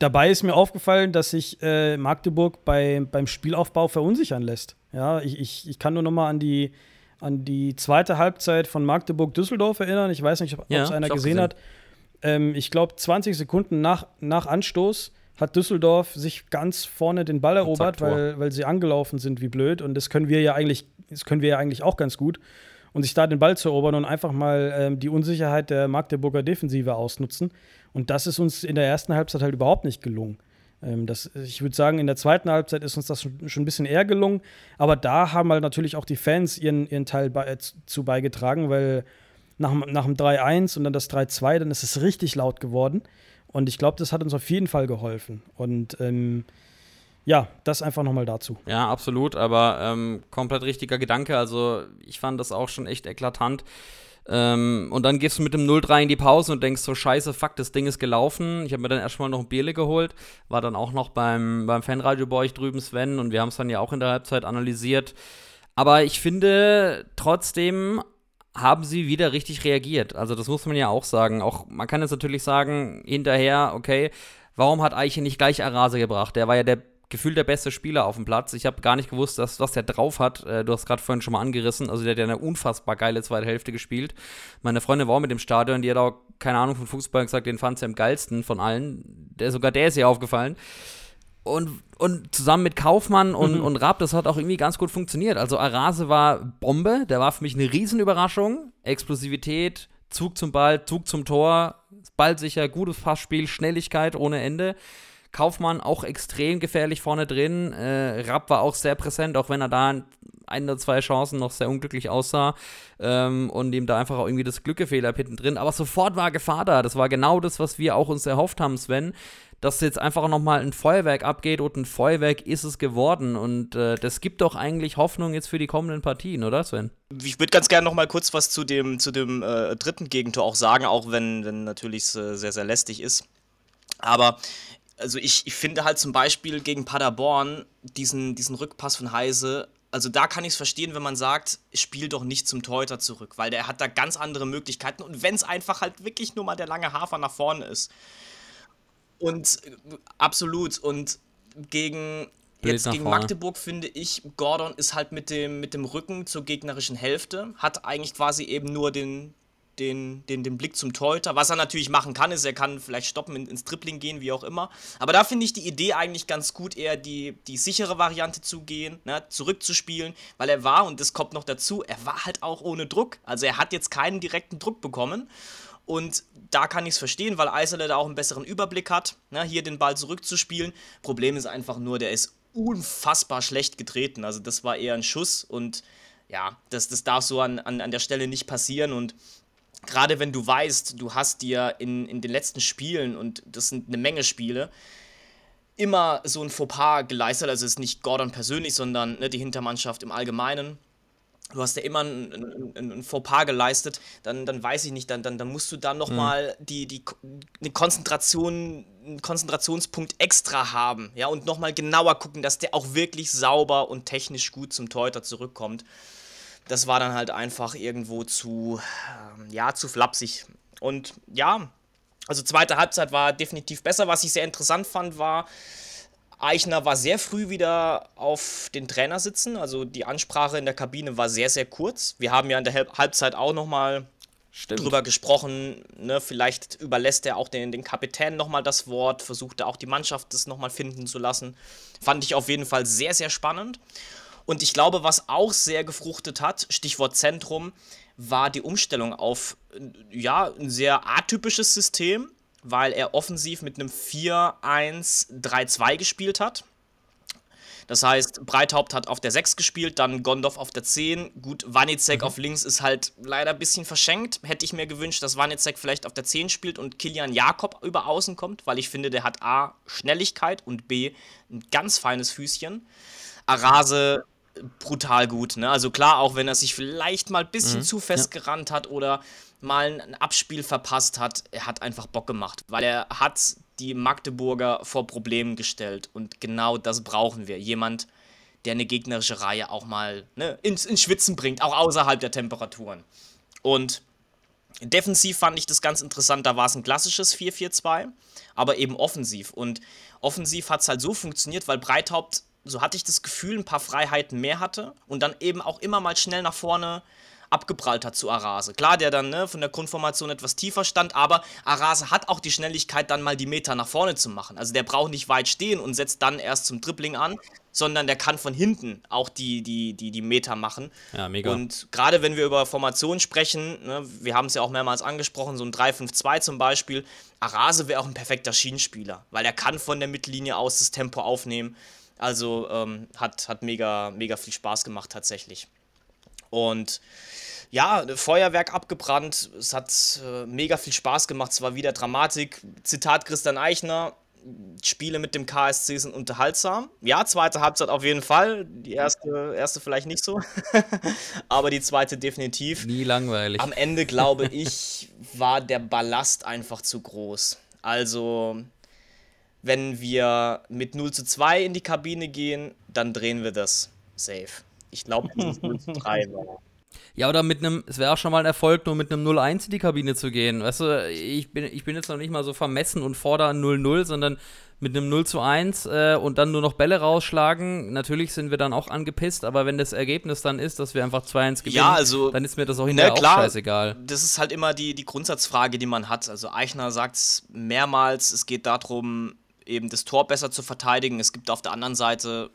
Dabei ist mir aufgefallen, dass sich äh, Magdeburg bei, beim Spielaufbau verunsichern lässt. Ja, ich, ich, ich kann nur noch mal an die, an die zweite Halbzeit von Magdeburg-Düsseldorf erinnern. Ich weiß nicht, ob es einer gesehen, gesehen, hat. Ähm, ich glaube, 20 Sekunden nach, nach Anstoß hat Düsseldorf sich ganz vorne den Ball erobert, weil, weil sie angelaufen sind wie blöd. Und das können wir ja eigentlich, das können wir ja eigentlich auch ganz gut. Und sich da den Ball zu erobern und einfach mal ähm, die Unsicherheit der Magdeburger Defensive ausnutzen. Und das ist uns in der ersten Halbzeit halt überhaupt nicht gelungen. Ähm, das, ich würde sagen, in der zweiten Halbzeit ist uns das schon, schon, ein bisschen eher gelungen. Aber da haben halt natürlich auch die Fans ihren, ihren Teil bei, äh, zu beigetragen, weil nach, nach dem 3-1 und dann das 3-2, dann ist es richtig laut geworden. Und ich glaube, das hat uns auf jeden Fall geholfen. Und ähm, ja, das einfach nochmal dazu. Ja, absolut, aber ähm, komplett richtiger Gedanke. Also ich fand das auch schon echt eklatant. Ähm, und dann gehst du mit dem 0-3 in die Pause und denkst so, scheiße, fuck, das Ding ist gelaufen. Ich habe mir dann erstmal noch ein Bierle geholt, war dann auch noch beim, beim Fanradio bei euch drüben, Sven, und wir haben es dann ja auch in der Halbzeit analysiert. Aber ich finde, trotzdem haben sie wieder richtig reagiert. Also das muss man ja auch sagen. Auch man kann jetzt natürlich sagen, hinterher, okay, warum hat Eiche nicht gleich Arase gebracht? Der war ja der gefühlt der beste Spieler auf dem Platz. Ich habe gar nicht gewusst, dass, was der drauf hat. Äh, du hast gerade vorhin schon mal angerissen. Also der hat ja eine unfassbar geile zweite Hälfte gespielt. Meine Freundin war auch mit dem Stadion, die hat auch keine Ahnung von Fußball gesagt, den fand sie am geilsten von allen. Der, sogar der ist ihr aufgefallen. Und, und zusammen mit Kaufmann und, mhm. und Raab, das hat auch irgendwie ganz gut funktioniert. Also Arase war Bombe, der war für mich eine Riesenüberraschung. Explosivität, Zug zum Ball, Zug zum Tor, ballsicher, gutes Passspiel, Schnelligkeit ohne Ende. Kaufmann auch extrem gefährlich vorne drin. Äh, Rapp war auch sehr präsent, auch wenn er da ein oder zwei Chancen noch sehr unglücklich aussah ähm, und ihm da einfach auch irgendwie das Glück gefehlt hinten drin. Aber sofort war Gefahr da. Das war genau das, was wir auch uns erhofft haben, Sven. Dass jetzt einfach nochmal ein Feuerwerk abgeht und ein Feuerwerk ist es geworden. Und äh, das gibt doch eigentlich Hoffnung jetzt für die kommenden Partien, oder Sven? Ich würde ganz gerne nochmal kurz was zu dem, zu dem äh, dritten Gegentor auch sagen, auch wenn, wenn natürlich es äh, sehr, sehr lästig ist. Aber also ich, ich finde halt zum Beispiel gegen Paderborn diesen, diesen Rückpass von Heise, also da kann ich es verstehen, wenn man sagt, spiel doch nicht zum Teuter zurück, weil der hat da ganz andere Möglichkeiten und wenn es einfach halt wirklich nur mal der lange Hafer nach vorne ist. Und absolut und gegen jetzt gegen Magdeburg finde ich, Gordon ist halt mit dem, mit dem Rücken zur gegnerischen Hälfte, hat eigentlich quasi eben nur den, den, den, den Blick zum Torhüter. Was er natürlich machen kann, ist, er kann vielleicht stoppen, ins Dribbling gehen, wie auch immer. Aber da finde ich die Idee eigentlich ganz gut, eher die, die sichere Variante zu gehen, ne, zurückzuspielen, weil er war, und das kommt noch dazu, er war halt auch ohne Druck. Also er hat jetzt keinen direkten Druck bekommen. Und da kann ich es verstehen, weil Eiserle da auch einen besseren Überblick hat, ne, hier den Ball zurückzuspielen. Problem ist einfach nur, der ist unfassbar schlecht getreten. Also das war eher ein Schuss und ja, das, das darf so an, an, an der Stelle nicht passieren. Und gerade wenn du weißt, du hast dir in, in den letzten Spielen, und das sind eine Menge Spiele, immer so ein Fauxpas geleistet, also es ist nicht Gordon persönlich, sondern ne, die Hintermannschaft im Allgemeinen. Du hast ja immer ein, ein, ein Fauxpas geleistet, dann, dann weiß ich nicht, dann, dann, dann musst du da nochmal mhm. die, die, eine Konzentration, einen Konzentrationspunkt extra haben, ja, und nochmal genauer gucken, dass der auch wirklich sauber und technisch gut zum Torhüter zurückkommt das war dann halt einfach irgendwo zu, ähm, ja, zu flapsig. Und ja, also zweite Halbzeit war definitiv besser. Was ich sehr interessant fand, war, Eichner war sehr früh wieder auf den Trainer sitzen. Also die Ansprache in der Kabine war sehr, sehr kurz. Wir haben ja in der Halbzeit auch nochmal drüber gesprochen. Ne? Vielleicht überlässt er auch den, den Kapitän nochmal das Wort, versucht er auch die Mannschaft das nochmal finden zu lassen. Fand ich auf jeden Fall sehr, sehr spannend. Und ich glaube, was auch sehr gefruchtet hat, Stichwort Zentrum, war die Umstellung auf ja, ein sehr atypisches System, weil er offensiv mit einem 4-1-3-2 gespielt hat. Das heißt, Breithaupt hat auf der 6 gespielt, dann Gondorf auf der 10. Gut, Wanizek mhm. auf links ist halt leider ein bisschen verschenkt. Hätte ich mir gewünscht, dass Wanizek vielleicht auf der 10 spielt und Kilian Jakob über außen kommt, weil ich finde, der hat A, Schnelligkeit und B, ein ganz feines Füßchen. Arase brutal gut. Ne? Also klar, auch wenn er sich vielleicht mal ein bisschen mhm. zu fest ja. gerannt hat oder mal ein Abspiel verpasst hat, er hat einfach Bock gemacht, weil er hat die Magdeburger vor Problemen gestellt und genau das brauchen wir. Jemand, der eine gegnerische Reihe auch mal ne, ins, ins Schwitzen bringt, auch außerhalb der Temperaturen. Und defensiv fand ich das ganz interessant, da war es ein klassisches 4-4-2, aber eben offensiv. Und offensiv hat es halt so funktioniert, weil Breithaupt so hatte ich das Gefühl, ein paar Freiheiten mehr hatte und dann eben auch immer mal schnell nach vorne abgeprallt hat zu Arase. Klar, der dann ne, von der Grundformation etwas tiefer stand, aber Arase hat auch die Schnelligkeit, dann mal die Meter nach vorne zu machen. Also der braucht nicht weit stehen und setzt dann erst zum Dribbling an, sondern der kann von hinten auch die, die, die, die Meter machen. Ja, mega. Und gerade wenn wir über Formation sprechen, ne, wir haben es ja auch mehrmals angesprochen, so ein 3-5-2 zum Beispiel, Arase wäre auch ein perfekter Schienenspieler, weil er kann von der Mittellinie aus das Tempo aufnehmen. Also ähm, hat, hat mega, mega viel Spaß gemacht tatsächlich. Und ja, Feuerwerk abgebrannt. Es hat äh, mega viel Spaß gemacht. Es war wieder Dramatik. Zitat Christian Eichner. Spiele mit dem KSC sind unterhaltsam. Ja, zweite Halbzeit auf jeden Fall. Die erste, erste vielleicht nicht so. Aber die zweite definitiv. Nie langweilig. Am Ende, glaube ich, war der Ballast einfach zu groß. Also, wenn wir mit 0 zu 2 in die Kabine gehen, dann drehen wir das safe. Ich glaube, dieses 0 zu 3 war. Ja, oder mit einem, es wäre auch schon mal ein Erfolg, nur mit einem 0-1 in die Kabine zu gehen. Weißt du, ich bin, ich bin jetzt noch nicht mal so vermessen und fordere 0-0, sondern mit einem 0 zu 1 äh, und dann nur noch Bälle rausschlagen. Natürlich sind wir dann auch angepisst, aber wenn das Ergebnis dann ist, dass wir einfach 2-1 gewinnen, ja, also, dann ist mir das auch hinterher klar, auch scheißegal. Das ist halt immer die, die Grundsatzfrage, die man hat. Also Eichner sagt es mehrmals, es geht darum, eben das Tor besser zu verteidigen. Es gibt auf der anderen Seite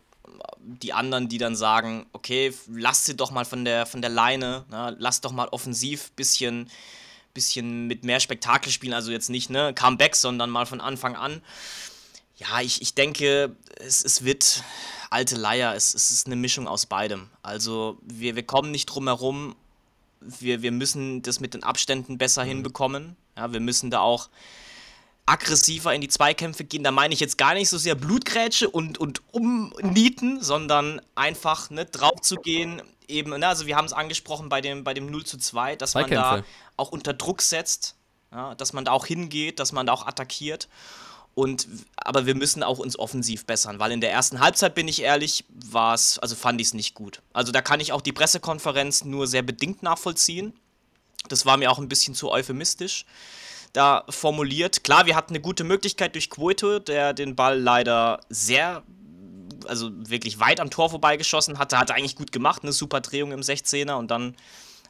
die anderen, die dann sagen, okay, lass sie doch mal von der, von der Leine, ne? lass doch mal offensiv bisschen, bisschen mit mehr Spektakel spielen, also jetzt nicht ne, Comeback, sondern mal von Anfang an. Ja, ich, ich denke, es, es wird alte Leier, es, es ist eine Mischung aus beidem. Also wir, wir kommen nicht drum herum, wir, wir müssen das mit den Abständen besser mhm. hinbekommen. Ja, wir müssen da auch aggressiver in die Zweikämpfe gehen. Da meine ich jetzt gar nicht so sehr Blutgrätsche und, und umnieten, sondern einfach ne, drauf zu gehen. Eben, ne, also wir haben es angesprochen bei dem, bei dem 0 zu 2, dass man da auch unter Druck setzt, ja, dass man da auch hingeht, dass man da auch attackiert. Und, aber wir müssen auch uns offensiv bessern, weil in der ersten Halbzeit, bin ich ehrlich, war es, also fand ich es nicht gut. Also da kann ich auch die Pressekonferenz nur sehr bedingt nachvollziehen. Das war mir auch ein bisschen zu euphemistisch da formuliert. Klar, wir hatten eine gute Möglichkeit durch Quote, der den Ball leider sehr, also wirklich weit am Tor vorbeigeschossen hatte. Hat er eigentlich gut gemacht, eine super Drehung im 16er und dann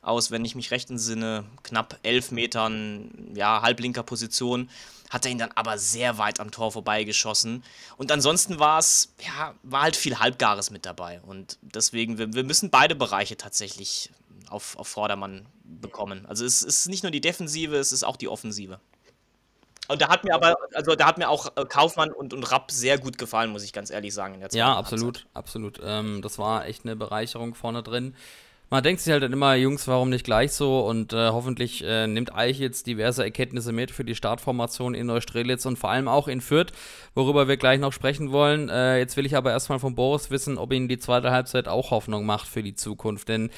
aus, wenn ich mich recht entsinne, knapp elf Metern, ja, halblinker Position. Hat er ihn dann aber sehr weit am Tor vorbeigeschossen. Und ansonsten war es, ja, war halt viel Halbgares mit dabei. Und deswegen, wir, wir müssen beide Bereiche tatsächlich auf, auf Vordermann bekommen. Also es ist nicht nur die Defensive, es ist auch die Offensive. Und da hat mir aber, also da hat mir auch äh, Kaufmann und, und Rapp sehr gut gefallen, muss ich ganz ehrlich sagen. In der ja, absolut, Halbzeit. absolut. Ähm, das war echt eine Bereicherung vorne drin. Man denkt sich halt dann immer, Jungs, warum nicht gleich so? Und äh, hoffentlich äh, nimmt Eich jetzt diverse Erkenntnisse mit für die Startformation in Neustrelitz und vor allem auch in Fürth, worüber wir gleich noch sprechen wollen. Äh, jetzt will ich aber erstmal von Boris wissen, ob ihn die zweite Halbzeit auch Hoffnung macht für die Zukunft. Denn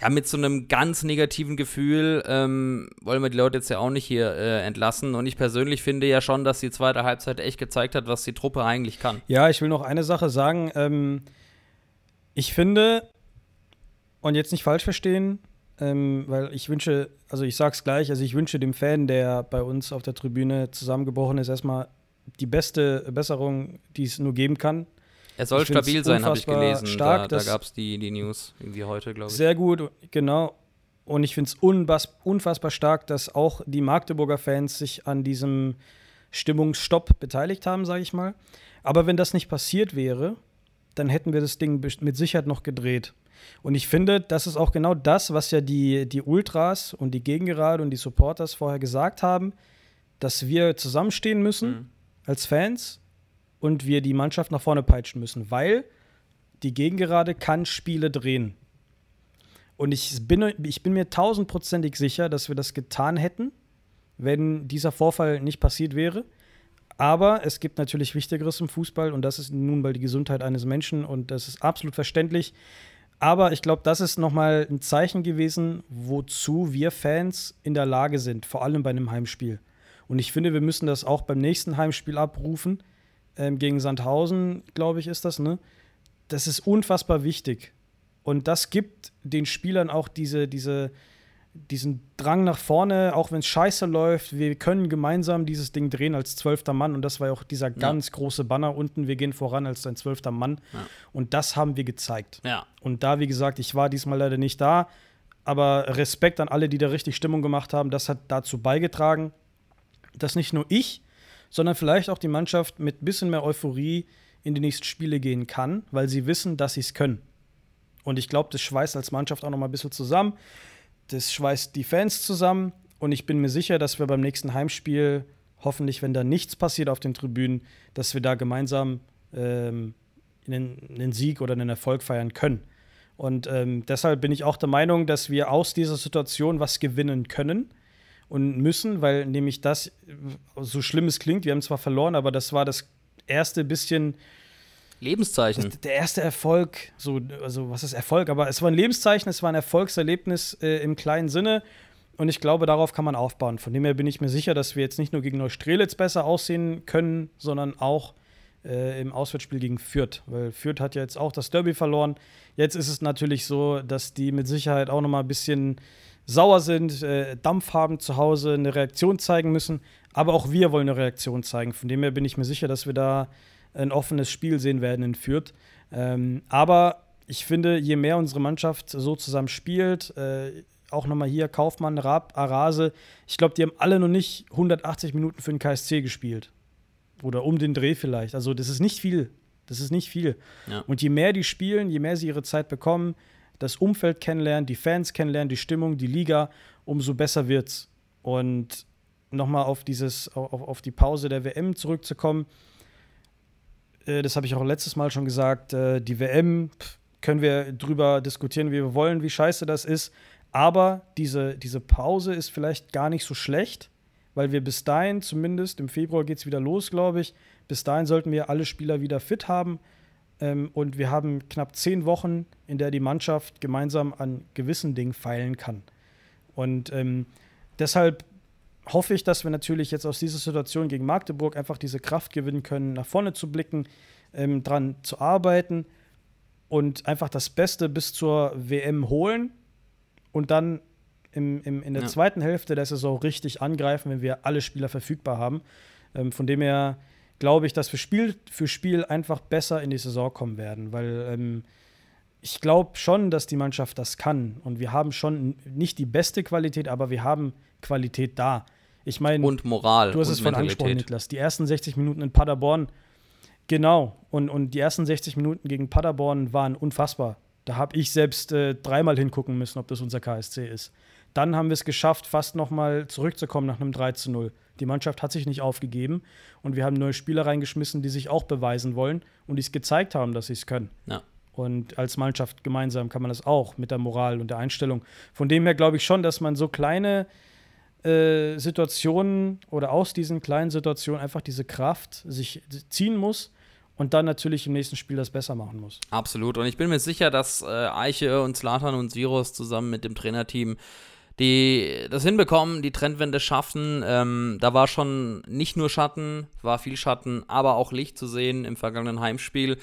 ja, mit so einem ganz negativen Gefühl ähm, wollen wir die Leute jetzt ja auch nicht hier äh, entlassen. Und ich persönlich finde ja schon, dass die zweite Halbzeit echt gezeigt hat, was die Truppe eigentlich kann. Ja, ich will noch eine Sache sagen. Ähm, ich finde, und jetzt nicht falsch verstehen, ähm, weil ich wünsche, also ich sag's gleich, also ich wünsche dem Fan, der bei uns auf der Tribüne zusammengebrochen ist, erstmal die beste Besserung, die es nur geben kann. Er soll stabil sein, habe ich gelesen. Stark, da da gab es die, die News irgendwie heute, glaube ich. Sehr gut, genau. Und ich finde es unfassbar stark, dass auch die Magdeburger Fans sich an diesem Stimmungsstopp beteiligt haben, sage ich mal. Aber wenn das nicht passiert wäre, dann hätten wir das Ding mit Sicherheit noch gedreht. Und ich finde, das ist auch genau das, was ja die, die Ultras und die Gegengerade und die Supporters vorher gesagt haben, dass wir zusammenstehen müssen mhm. als Fans und wir die Mannschaft nach vorne peitschen müssen, weil die Gegengerade kann Spiele drehen. Und ich bin, ich bin mir tausendprozentig sicher, dass wir das getan hätten, wenn dieser Vorfall nicht passiert wäre. Aber es gibt natürlich Wichtigeres im Fußball und das ist nun mal die Gesundheit eines Menschen und das ist absolut verständlich. Aber ich glaube, das ist nochmal ein Zeichen gewesen, wozu wir Fans in der Lage sind, vor allem bei einem Heimspiel. Und ich finde, wir müssen das auch beim nächsten Heimspiel abrufen ähm, gegen Sandhausen, glaube ich, ist das, ne? Das ist unfassbar wichtig. Und das gibt den Spielern auch diese, diese, diesen Drang nach vorne, auch wenn es scheiße läuft. Wir können gemeinsam dieses Ding drehen als zwölfter Mann. Und das war ja auch dieser ganz ja. große Banner unten. Wir gehen voran als ein zwölfter Mann. Ja. Und das haben wir gezeigt. Ja. Und da, wie gesagt, ich war diesmal leider nicht da. Aber Respekt an alle, die da richtig Stimmung gemacht haben. Das hat dazu beigetragen, dass nicht nur ich, sondern vielleicht auch die Mannschaft mit ein bisschen mehr Euphorie in die nächsten Spiele gehen kann, weil sie wissen, dass sie es können. Und ich glaube, das schweißt als Mannschaft auch noch mal ein bisschen zusammen. Das schweißt die Fans zusammen. Und ich bin mir sicher, dass wir beim nächsten Heimspiel, hoffentlich, wenn da nichts passiert auf den Tribünen, dass wir da gemeinsam ähm, einen, einen, Sieg oder einen Erfolg feiern können. Und ähm, deshalb bin ich auch der Meinung, dass wir aus dieser Situation was gewinnen können und müssen, weil nämlich das, so schlimm es klingt, wir haben zwar verloren, aber das war das erste bisschen Lebenszeichen. Der erste Erfolg, so, also was ist Erfolg? Aber es war ein Lebenszeichen, es war ein Erfolgserlebnis äh, im kleinen Sinne. Und ich glaube, darauf kann man aufbauen. Von dem her bin ich mir sicher, dass wir jetzt nicht nur gegen Neustrelitz besser aussehen können, sondern auch äh, im Auswärtsspiel gegen Fürth. Weil Fürth hat ja jetzt auch das Derby verloren. Jetzt ist es natürlich so, dass die mit Sicherheit auch noch mal ein bisschen sauer sind, äh, Dampf haben zu Hause, eine Reaktion zeigen müssen. Aber auch wir wollen eine Reaktion zeigen. Von dem her bin ich mir sicher, dass wir da ein offenes Spiel sehen werden in Fürth. Ähm, aber ich finde, je mehr unsere Mannschaft so zusammen spielt, äh, auch nochmal hier Kaufmann, Raab, Arase, ich glaube, die haben alle noch nicht 180 Minuten für den KSC gespielt. Oder um den Dreh vielleicht. Also, das ist nicht viel. Das ist nicht viel. Ja. Und je mehr die spielen, je mehr sie ihre Zeit bekommen, das Umfeld kennenlernen, die Fans kennenlernen, die Stimmung, die Liga, umso besser wird's. Und nochmal auf dieses, auf, auf die Pause der WM zurückzukommen, äh, das habe ich auch letztes Mal schon gesagt, äh, die WM pff, können wir drüber diskutieren, wie wir wollen, wie scheiße das ist. Aber diese, diese Pause ist vielleicht gar nicht so schlecht, weil wir bis dahin, zumindest im Februar geht es wieder los, glaube ich, bis dahin sollten wir alle Spieler wieder fit haben. Ähm, und wir haben knapp zehn Wochen, in der die Mannschaft gemeinsam an gewissen Dingen feilen kann. Und ähm, deshalb hoffe ich, dass wir natürlich jetzt aus dieser Situation gegen Magdeburg einfach diese Kraft gewinnen können, nach vorne zu blicken, ähm, dran zu arbeiten und einfach das Beste bis zur WM holen und dann im, im, in der ja. zweiten Hälfte der Saison richtig angreifen, wenn wir alle Spieler verfügbar haben. Ähm, von dem her glaube ich, dass wir Spiel für Spiel einfach besser in die Saison kommen werden, weil ähm, ich glaube schon, dass die Mannschaft das kann. Und wir haben schon nicht die beste Qualität, aber wir haben Qualität da. Ich meine, und Moral. Du hast es von angesprochen, Niklas. Die ersten 60 Minuten in Paderborn, genau. Und, und die ersten 60 Minuten gegen Paderborn waren unfassbar. Da habe ich selbst äh, dreimal hingucken müssen, ob das unser KSC ist. Dann haben wir es geschafft, fast nochmal zurückzukommen nach einem 3 zu 0. Die Mannschaft hat sich nicht aufgegeben und wir haben neue Spieler reingeschmissen, die sich auch beweisen wollen und die es gezeigt haben, dass sie es können. Ja. Und als Mannschaft gemeinsam kann man das auch mit der Moral und der Einstellung. Von dem her glaube ich schon, dass man so kleine äh, Situationen oder aus diesen kleinen Situationen einfach diese Kraft sich ziehen muss und dann natürlich im nächsten Spiel das besser machen muss. Absolut. Und ich bin mir sicher, dass äh, Eiche und Slatan und Siros zusammen mit dem Trainerteam die das hinbekommen, die Trendwende schaffen. Ähm, da war schon nicht nur Schatten, war viel Schatten, aber auch Licht zu sehen im vergangenen Heimspiel.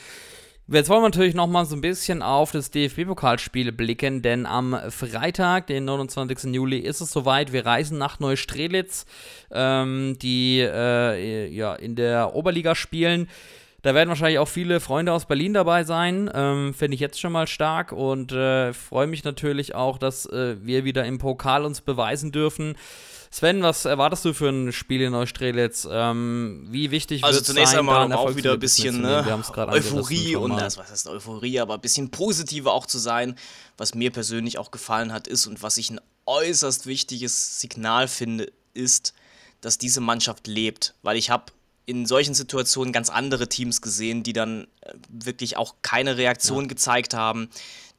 Jetzt wollen wir natürlich noch mal so ein bisschen auf das DFB-Pokalspiel blicken, denn am Freitag, den 29. Juli, ist es soweit. Wir reisen nach Neustrelitz, ähm, die äh, ja, in der Oberliga spielen. Da werden wahrscheinlich auch viele Freunde aus Berlin dabei sein. Ähm, Finde ich jetzt schon mal stark und äh, freue mich natürlich auch, dass äh, wir wieder im Pokal uns beweisen dürfen. Sven, was erwartest du für ein Spiel in Neustrelitz? Ähm, wie wichtig also wird es sein, Also zunächst einmal auch wieder ein bisschen ne, Euphorie und das, was heißt Euphorie, aber ein bisschen positiver auch zu sein. Was mir persönlich auch gefallen hat, ist und was ich ein äußerst wichtiges Signal finde, ist, dass diese Mannschaft lebt. Weil ich habe in solchen Situationen ganz andere Teams gesehen, die dann äh, wirklich auch keine Reaktion ja. gezeigt haben,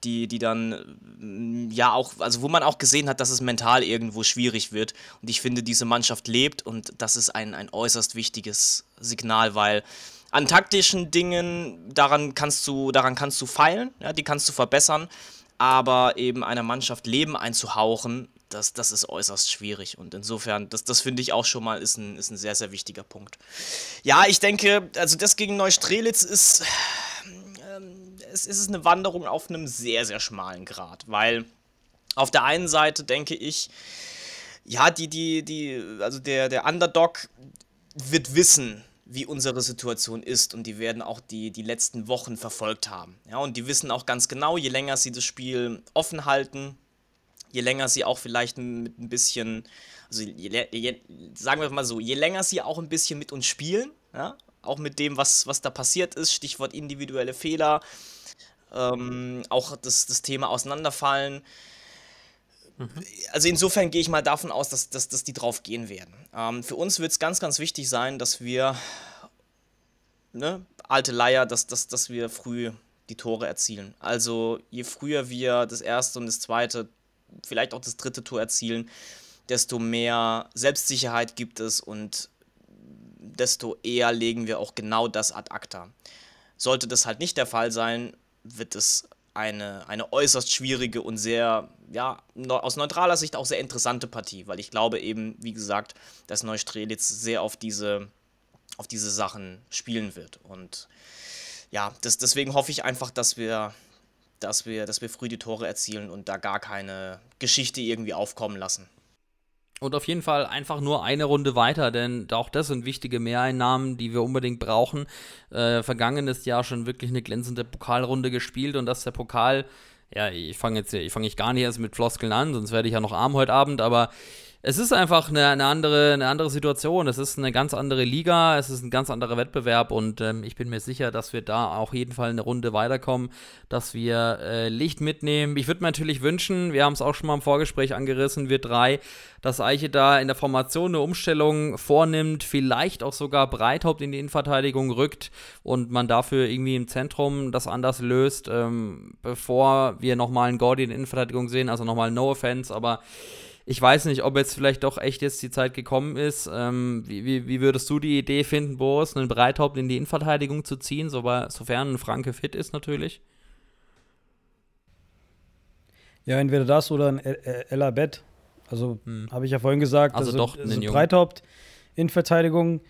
die, die dann ja auch, also wo man auch gesehen hat, dass es mental irgendwo schwierig wird. Und ich finde, diese Mannschaft lebt und das ist ein, ein äußerst wichtiges Signal, weil an taktischen Dingen, daran kannst du, daran kannst du feilen, ja, die kannst du verbessern, aber eben einer Mannschaft Leben einzuhauchen, das, das ist äußerst schwierig. Und insofern, das, das finde ich auch schon mal, ist ein, ist ein sehr, sehr wichtiger Punkt. Ja, ich denke, also das gegen Neustrelitz ist, ähm, es ist eine Wanderung auf einem sehr, sehr schmalen Grad, weil auf der einen Seite denke ich, ja, die, die, die, also der, der Underdog wird wissen, wie unsere Situation ist und die werden auch die, die letzten Wochen verfolgt haben. Ja, und die wissen auch ganz genau, je länger sie das Spiel offen halten, je länger sie auch vielleicht mit ein bisschen, also je, je, sagen wir mal so, je länger sie auch ein bisschen mit uns spielen, ja, auch mit dem, was, was da passiert ist, Stichwort individuelle Fehler, ähm, auch das, das Thema Auseinanderfallen. Also insofern gehe ich mal davon aus, dass, dass, dass die drauf gehen werden. Ähm, für uns wird es ganz, ganz wichtig sein, dass wir, ne, alte Leier, dass, dass, dass wir früh die Tore erzielen. Also je früher wir das erste und das zweite vielleicht auch das dritte Tor erzielen, desto mehr Selbstsicherheit gibt es und desto eher legen wir auch genau das ad acta. Sollte das halt nicht der Fall sein, wird es eine, eine äußerst schwierige und sehr, ja, aus neutraler Sicht auch sehr interessante Partie, weil ich glaube eben, wie gesagt, dass Neustrelitz sehr auf diese, auf diese Sachen spielen wird. Und ja, das, deswegen hoffe ich einfach, dass wir dass wir, dass wir früh die Tore erzielen und da gar keine Geschichte irgendwie aufkommen lassen. Und auf jeden Fall einfach nur eine Runde weiter, denn auch das sind wichtige Mehreinnahmen, die wir unbedingt brauchen. Äh, vergangenes Jahr schon wirklich eine glänzende Pokalrunde gespielt und dass der Pokal, ja, ich fange jetzt, ich fange ich gar nicht erst mit Floskeln an, sonst werde ich ja noch arm heute Abend, aber es ist einfach eine, eine, andere, eine andere Situation. Es ist eine ganz andere Liga, es ist ein ganz anderer Wettbewerb und ähm, ich bin mir sicher, dass wir da auch jeden Fall eine Runde weiterkommen, dass wir äh, Licht mitnehmen. Ich würde mir natürlich wünschen, wir haben es auch schon mal im Vorgespräch angerissen, wir drei, dass Eiche da in der Formation eine Umstellung vornimmt, vielleicht auch sogar Breithaupt in die Innenverteidigung rückt und man dafür irgendwie im Zentrum das anders löst, ähm, bevor wir nochmal einen Gordy in Innenverteidigung sehen. Also nochmal No Offense, aber ich weiß nicht, ob jetzt vielleicht doch echt jetzt die Zeit gekommen ist. Ähm, wie, wie, wie, würdest du die Idee finden, Boris, einen Breithaupt in die Innenverteidigung zu ziehen, so, sofern ein Franke fit ist natürlich? Ja, entweder das oder ein Ella Bett. Also hm. habe ich ja vorhin gesagt, also, also doch also Breithaupt in Verteidigung.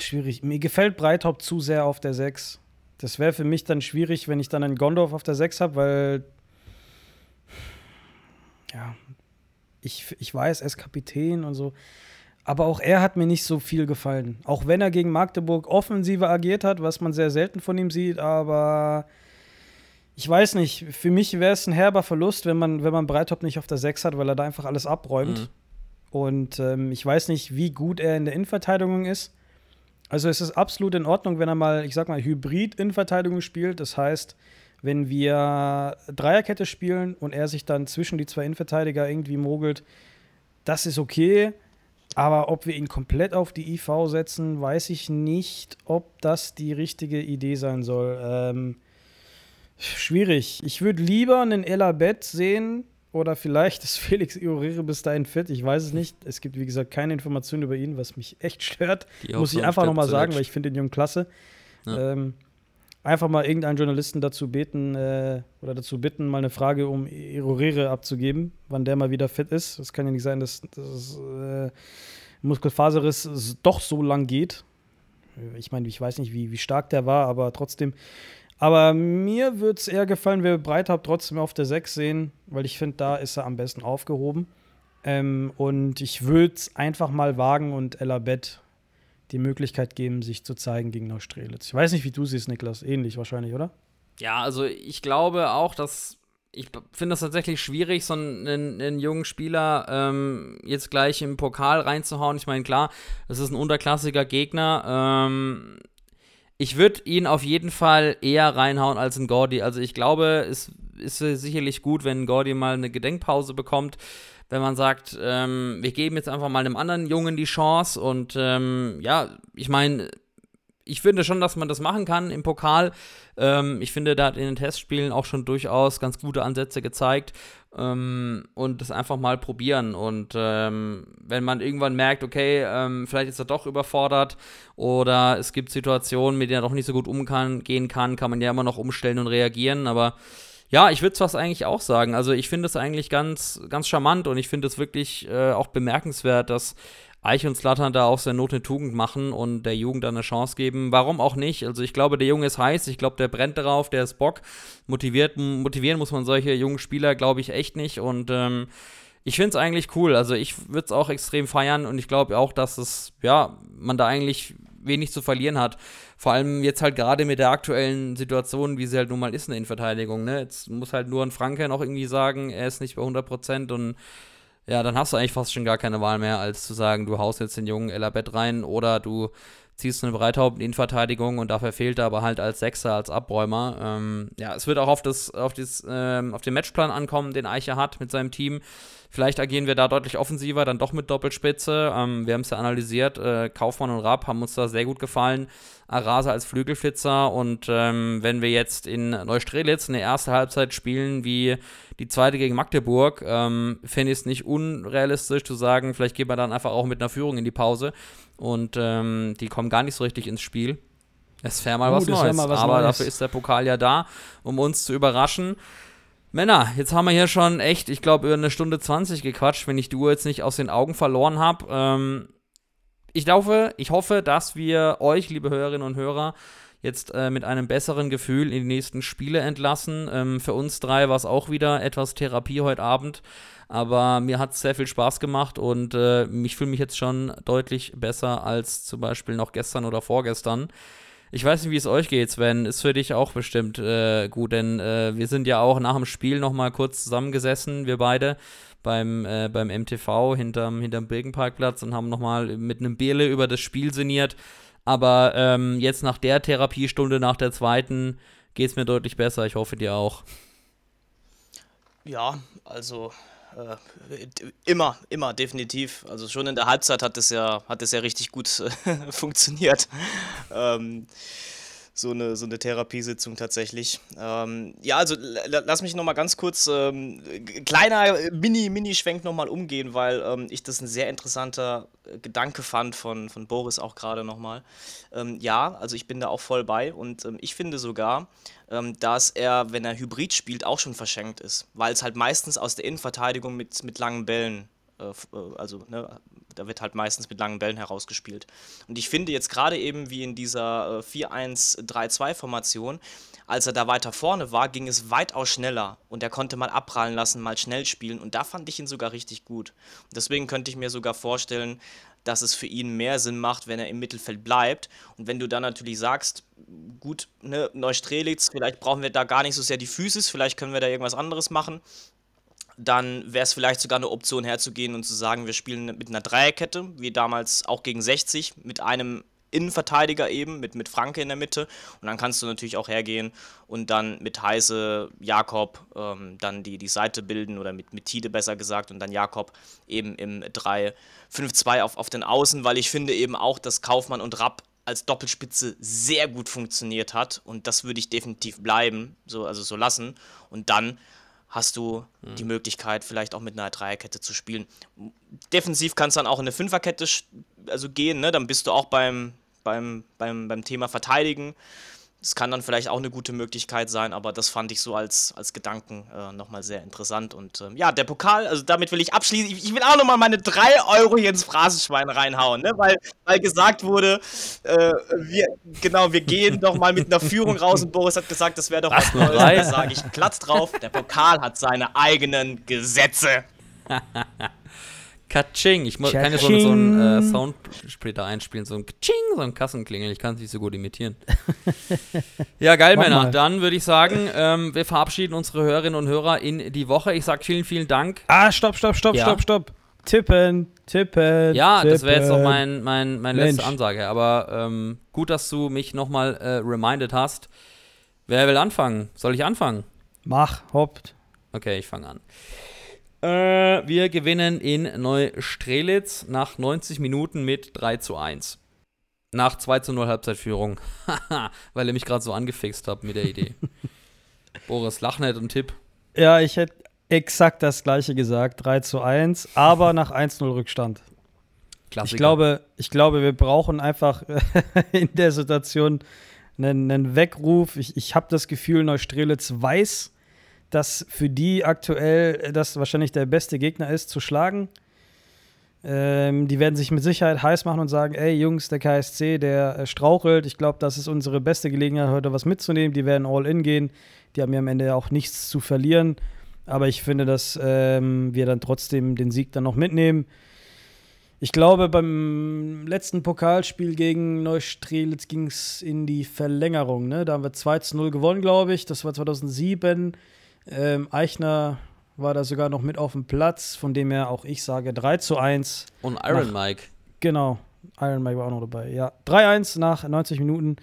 Schwierig. Mir gefällt Breithaupt zu sehr auf der 6. Das wäre für mich dann schwierig, wenn ich dann einen Gondorf auf der 6 habe, weil ja, ich, ich weiß, er ist Kapitän und so. Aber auch er hat mir nicht so viel gefallen. Auch wenn er gegen Magdeburg offensiver agiert hat, was man sehr selten von ihm sieht, aber ich weiß nicht, für mich wäre es ein herber Verlust, wenn man, wenn man Breithaupt nicht auf der 6 hat, weil er da einfach alles abräumt. Mhm. Und ähm, ich weiß nicht, wie gut er in der Innenverteidigung ist. Also es ist absolut in Ordnung, wenn er mal, ich sag mal, Hybrid-Innenverteidigung spielt. Das heißt, wenn wir Dreierkette spielen und er sich dann zwischen die zwei Innenverteidiger irgendwie mogelt, das ist okay. Aber ob wir ihn komplett auf die IV setzen, weiß ich nicht, ob das die richtige Idee sein soll. Ähm, schwierig. Ich würde lieber einen Ella Bett sehen oder vielleicht ist Felix Iorere bis dahin fit. Ich weiß es nicht. Es gibt, wie gesagt, keine Informationen über ihn, was mich echt stört. Muss ich einfach nochmal sagen, weil ich finde den Jungen klasse. Ja. Ähm, einfach mal irgendeinen Journalisten dazu beten äh, oder dazu bitten, mal eine Frage um Iorere abzugeben, wann der mal wieder fit ist. Es kann ja nicht sein, dass, dass äh, Muskelfaserriss doch so lang geht. Ich meine, ich weiß nicht, wie, wie stark der war, aber trotzdem aber mir würde es eher gefallen, wenn wir Breithaupt trotzdem auf der 6 sehen, weil ich finde, da ist er am besten aufgehoben. Ähm, und ich würde es einfach mal wagen und Ella Bett die Möglichkeit geben, sich zu zeigen gegen Neustrelitz. Ich weiß nicht, wie du siehst, Niklas. Ähnlich wahrscheinlich, oder? Ja, also ich glaube auch, dass ich finde es tatsächlich schwierig, so einen, einen jungen Spieler ähm, jetzt gleich im Pokal reinzuhauen. Ich meine, klar, das ist ein unterklassiger Gegner. Ähm, ich würde ihn auf jeden Fall eher reinhauen als ein Gordy. Also ich glaube, es ist sicherlich gut, wenn Gordy mal eine Gedenkpause bekommt. Wenn man sagt, ähm, wir geben jetzt einfach mal einem anderen Jungen die Chance. Und ähm, ja, ich meine, ich finde schon, dass man das machen kann im Pokal. Ähm, ich finde, da hat in den Testspielen auch schon durchaus ganz gute Ansätze gezeigt. Ähm, und das einfach mal probieren. Und ähm, wenn man irgendwann merkt, okay, ähm, vielleicht ist er doch überfordert oder es gibt Situationen, mit denen er doch nicht so gut umgehen kann, kann man ja immer noch umstellen und reagieren. Aber ja, ich würde es eigentlich auch sagen. Also ich finde es eigentlich ganz, ganz charmant und ich finde es wirklich äh, auch bemerkenswert, dass Eich und Slattern da aus der Not eine Tugend machen und der Jugend eine Chance geben. Warum auch nicht? Also ich glaube, der Junge ist heiß, ich glaube, der brennt darauf, der ist Bock. Motiviert, motivieren muss man solche jungen Spieler, glaube ich, echt nicht. Und ähm, ich finde es eigentlich cool. Also ich würde es auch extrem feiern und ich glaube auch, dass es, ja, man da eigentlich wenig zu verlieren hat. Vor allem jetzt halt gerade mit der aktuellen Situation, wie sie halt nun mal ist in der Innenverteidigung. Ne? Jetzt muss halt nur ein Franke noch irgendwie sagen, er ist nicht bei 100 Prozent und ja, dann hast du eigentlich fast schon gar keine Wahl mehr, als zu sagen, du haust jetzt den jungen Elabett rein oder du ziehst eine Breithaupt in Verteidigung und dafür fehlt er aber halt als Sechser, als Abräumer. Ähm, ja, es wird auch auf, das, auf, das, ähm, auf den Matchplan ankommen, den Eiche hat mit seinem Team. Vielleicht agieren wir da deutlich offensiver, dann doch mit Doppelspitze. Ähm, wir haben es ja analysiert. Äh, Kaufmann und Raab haben uns da sehr gut gefallen. Arasa als Flügelflitzer. Und ähm, wenn wir jetzt in Neustrelitz eine erste Halbzeit spielen wie die zweite gegen Magdeburg, ähm, fände ich es nicht unrealistisch zu sagen, vielleicht geht man dann einfach auch mit einer Führung in die Pause. Und ähm, die kommen gar nicht so richtig ins Spiel. Es wäre mal, uh, was Neues. Mal was Aber Neues. dafür ist der Pokal ja da, um uns zu überraschen. Männer, jetzt haben wir hier schon echt, ich glaube, über eine Stunde 20 gequatscht, wenn ich die Uhr jetzt nicht aus den Augen verloren habe. Ähm, ich hoffe, ich hoffe, dass wir euch, liebe Hörerinnen und Hörer, jetzt äh, mit einem besseren Gefühl in die nächsten Spiele entlassen. Ähm, für uns drei war es auch wieder etwas Therapie heute Abend, aber mir hat es sehr viel Spaß gemacht und äh, ich fühle mich jetzt schon deutlich besser als zum Beispiel noch gestern oder vorgestern. Ich weiß nicht, wie es euch geht, Sven. Ist für dich auch bestimmt äh, gut, denn äh, wir sind ja auch nach dem Spiel noch mal kurz zusammengesessen, wir beide, beim, äh, beim MTV hinterm, hinterm Birkenparkplatz und haben noch mal mit einem Bierle über das Spiel sinniert. Aber ähm, jetzt nach der Therapiestunde, nach der zweiten, geht es mir deutlich besser. Ich hoffe dir auch. Ja, also äh, immer, immer, definitiv. Also schon in der Halbzeit hat es ja, hat es ja richtig gut äh, funktioniert. Ähm, so eine, so eine Therapiesitzung tatsächlich. Ähm, ja, also lass mich nochmal ganz kurz, ähm, kleiner Mini-Mini-Schwenk nochmal umgehen, weil ähm, ich das ein sehr interessanter äh, Gedanke fand von, von Boris auch gerade nochmal. Ähm, ja, also ich bin da auch voll bei und ähm, ich finde sogar, ähm, dass er, wenn er Hybrid spielt, auch schon verschenkt ist, weil es halt meistens aus der Innenverteidigung mit, mit langen Bällen also ne, da wird halt meistens mit langen Bällen herausgespielt. Und ich finde jetzt gerade eben wie in dieser äh, 4-1-3-2-Formation, als er da weiter vorne war, ging es weitaus schneller und er konnte mal abprallen lassen, mal schnell spielen und da fand ich ihn sogar richtig gut. Und deswegen könnte ich mir sogar vorstellen, dass es für ihn mehr Sinn macht, wenn er im Mittelfeld bleibt. Und wenn du dann natürlich sagst, gut, ne, Neustrelitz, vielleicht brauchen wir da gar nicht so sehr die Physis, vielleicht können wir da irgendwas anderes machen, dann wäre es vielleicht sogar eine Option herzugehen und zu sagen, wir spielen mit einer Dreierkette, wie damals auch gegen 60, mit einem Innenverteidiger eben, mit, mit Franke in der Mitte. Und dann kannst du natürlich auch hergehen und dann mit Heise, Jakob ähm, dann die, die Seite bilden oder mit, mit Tide besser gesagt und dann Jakob eben im 3-5-2 auf, auf den Außen, weil ich finde eben auch, dass Kaufmann und Rapp als Doppelspitze sehr gut funktioniert hat und das würde ich definitiv bleiben, so, also so lassen. Und dann hast du mhm. die Möglichkeit, vielleicht auch mit einer Dreierkette zu spielen. Defensiv kann es dann auch in eine Fünferkette also gehen, ne? dann bist du auch beim, beim, beim, beim Thema Verteidigen. Das kann dann vielleicht auch eine gute Möglichkeit sein, aber das fand ich so als, als Gedanken äh, nochmal sehr interessant. Und ähm, ja, der Pokal, also damit will ich abschließen. Ich, ich will auch nochmal meine 3 Euro hier ins Phrasenschwein reinhauen, ne? weil, weil gesagt wurde, äh, wir, genau, wir gehen doch mal mit einer Führung raus und Boris hat gesagt, das wäre doch was Neues. Da sage ich Platz drauf, der Pokal hat seine eigenen Gesetze. Katsching. Ich kann ja so, so einen äh, Soundsplitter einspielen, so ein Katsching, so ein Kassenklingel. Ich kann es nicht so gut imitieren. ja, geil, Mach Männer. Mal. Dann würde ich sagen, ähm, wir verabschieden unsere Hörerinnen und Hörer in die Woche. Ich sage vielen, vielen Dank. Ah, stopp, stopp, stopp, ja. stopp, stopp. Tippen, tippen. Ja, tippen. das wäre jetzt noch mein, mein, meine letzte Ansage. Aber ähm, gut, dass du mich nochmal äh, reminded hast. Wer will anfangen? Soll ich anfangen? Mach, hoppt. Okay, ich fange an. Äh, wir gewinnen in Neustrelitz nach 90 Minuten mit 3 zu 1. Nach 2 zu 0 Halbzeitführung. Weil ihr mich gerade so angefixt habt mit der Idee. Boris, lach nicht und Tipp. Ja, ich hätte exakt das gleiche gesagt. 3 zu 1, aber nach 1-0 Rückstand. Klassiker. Ich glaube, ich glaube, wir brauchen einfach in der Situation einen, einen Weckruf. Ich, ich habe das Gefühl, Neustrelitz weiß, dass für die aktuell äh, das wahrscheinlich der beste Gegner ist, zu schlagen. Ähm, die werden sich mit Sicherheit heiß machen und sagen: Ey, Jungs, der KSC, der äh, strauchelt. Ich glaube, das ist unsere beste Gelegenheit, heute was mitzunehmen. Die werden all in gehen. Die haben ja am Ende auch nichts zu verlieren. Aber ich finde, dass ähm, wir dann trotzdem den Sieg dann noch mitnehmen. Ich glaube, beim letzten Pokalspiel gegen Neustrelitz ging es in die Verlängerung. Ne? Da haben wir 2 zu 0 gewonnen, glaube ich. Das war 2007. Ähm, Eichner war da sogar noch mit auf dem Platz, von dem her auch ich sage 3 zu 1. Und Iron nach, Mike. Genau, Iron Mike war auch noch dabei. Ja, 3-1 nach 90 Minuten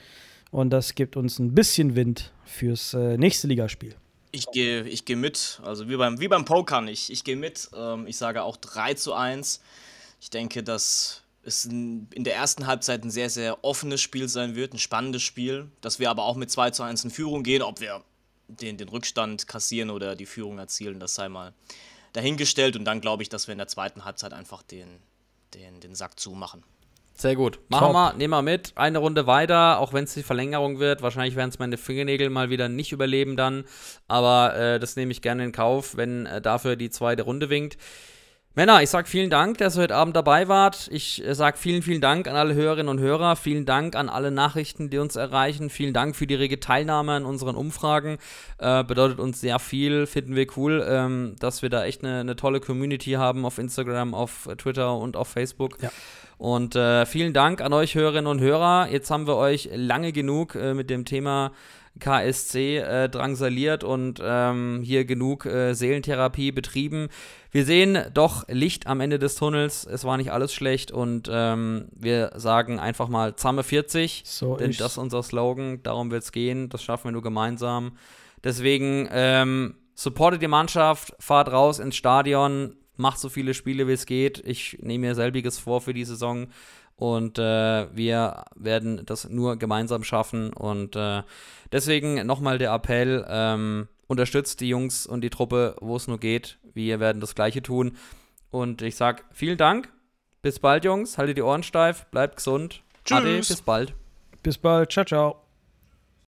und das gibt uns ein bisschen Wind fürs äh, nächste Ligaspiel. Ich gehe ich geh mit, also wie beim, wie beim Pokern, ich, ich gehe mit. Ähm, ich sage auch 3 zu 1. Ich denke, dass es in der ersten Halbzeit ein sehr, sehr offenes Spiel sein wird, ein spannendes Spiel, dass wir aber auch mit 2 zu 1 in Führung gehen. Ob wir den, den Rückstand kassieren oder die Führung erzielen, das sei mal dahingestellt. Und dann glaube ich, dass wir in der zweiten Halbzeit einfach den, den, den Sack zumachen. Sehr gut. Machen Top. wir, nehmen wir mit. Eine Runde weiter, auch wenn es die Verlängerung wird. Wahrscheinlich werden es meine Fingernägel mal wieder nicht überleben dann. Aber äh, das nehme ich gerne in Kauf, wenn äh, dafür die zweite Runde winkt. Männer, ich sage vielen Dank, dass ihr heute Abend dabei wart. Ich äh, sage vielen, vielen Dank an alle Hörerinnen und Hörer. Vielen Dank an alle Nachrichten, die uns erreichen. Vielen Dank für die rege Teilnahme an unseren Umfragen. Äh, bedeutet uns sehr viel, finden wir cool, ähm, dass wir da echt eine, eine, tolle Community haben auf Instagram, auf Twitter und auf Facebook. Ja. Und äh, vielen Dank an euch Hörerinnen und Hörer. Jetzt haben wir euch lange genug äh, mit dem Thema KSC äh, drangsaliert und ähm, hier genug äh, Seelentherapie betrieben. Wir sehen doch Licht am Ende des Tunnels. Es war nicht alles schlecht und ähm, wir sagen einfach mal Zamme 40, so denn das ist unser Slogan. Darum wird es gehen. Das schaffen wir nur gemeinsam. Deswegen ähm, supportet die Mannschaft, fahrt raus ins Stadion, macht so viele Spiele wie es geht. Ich nehme mir selbiges vor für die Saison. Und äh, wir werden das nur gemeinsam schaffen. Und äh, deswegen nochmal der Appell: ähm, unterstützt die Jungs und die Truppe, wo es nur geht. Wir werden das Gleiche tun. Und ich sage vielen Dank. Bis bald, Jungs. Haltet die Ohren steif. Bleibt gesund. Tschüss. Ade, bis bald. Bis bald. Ciao, ciao.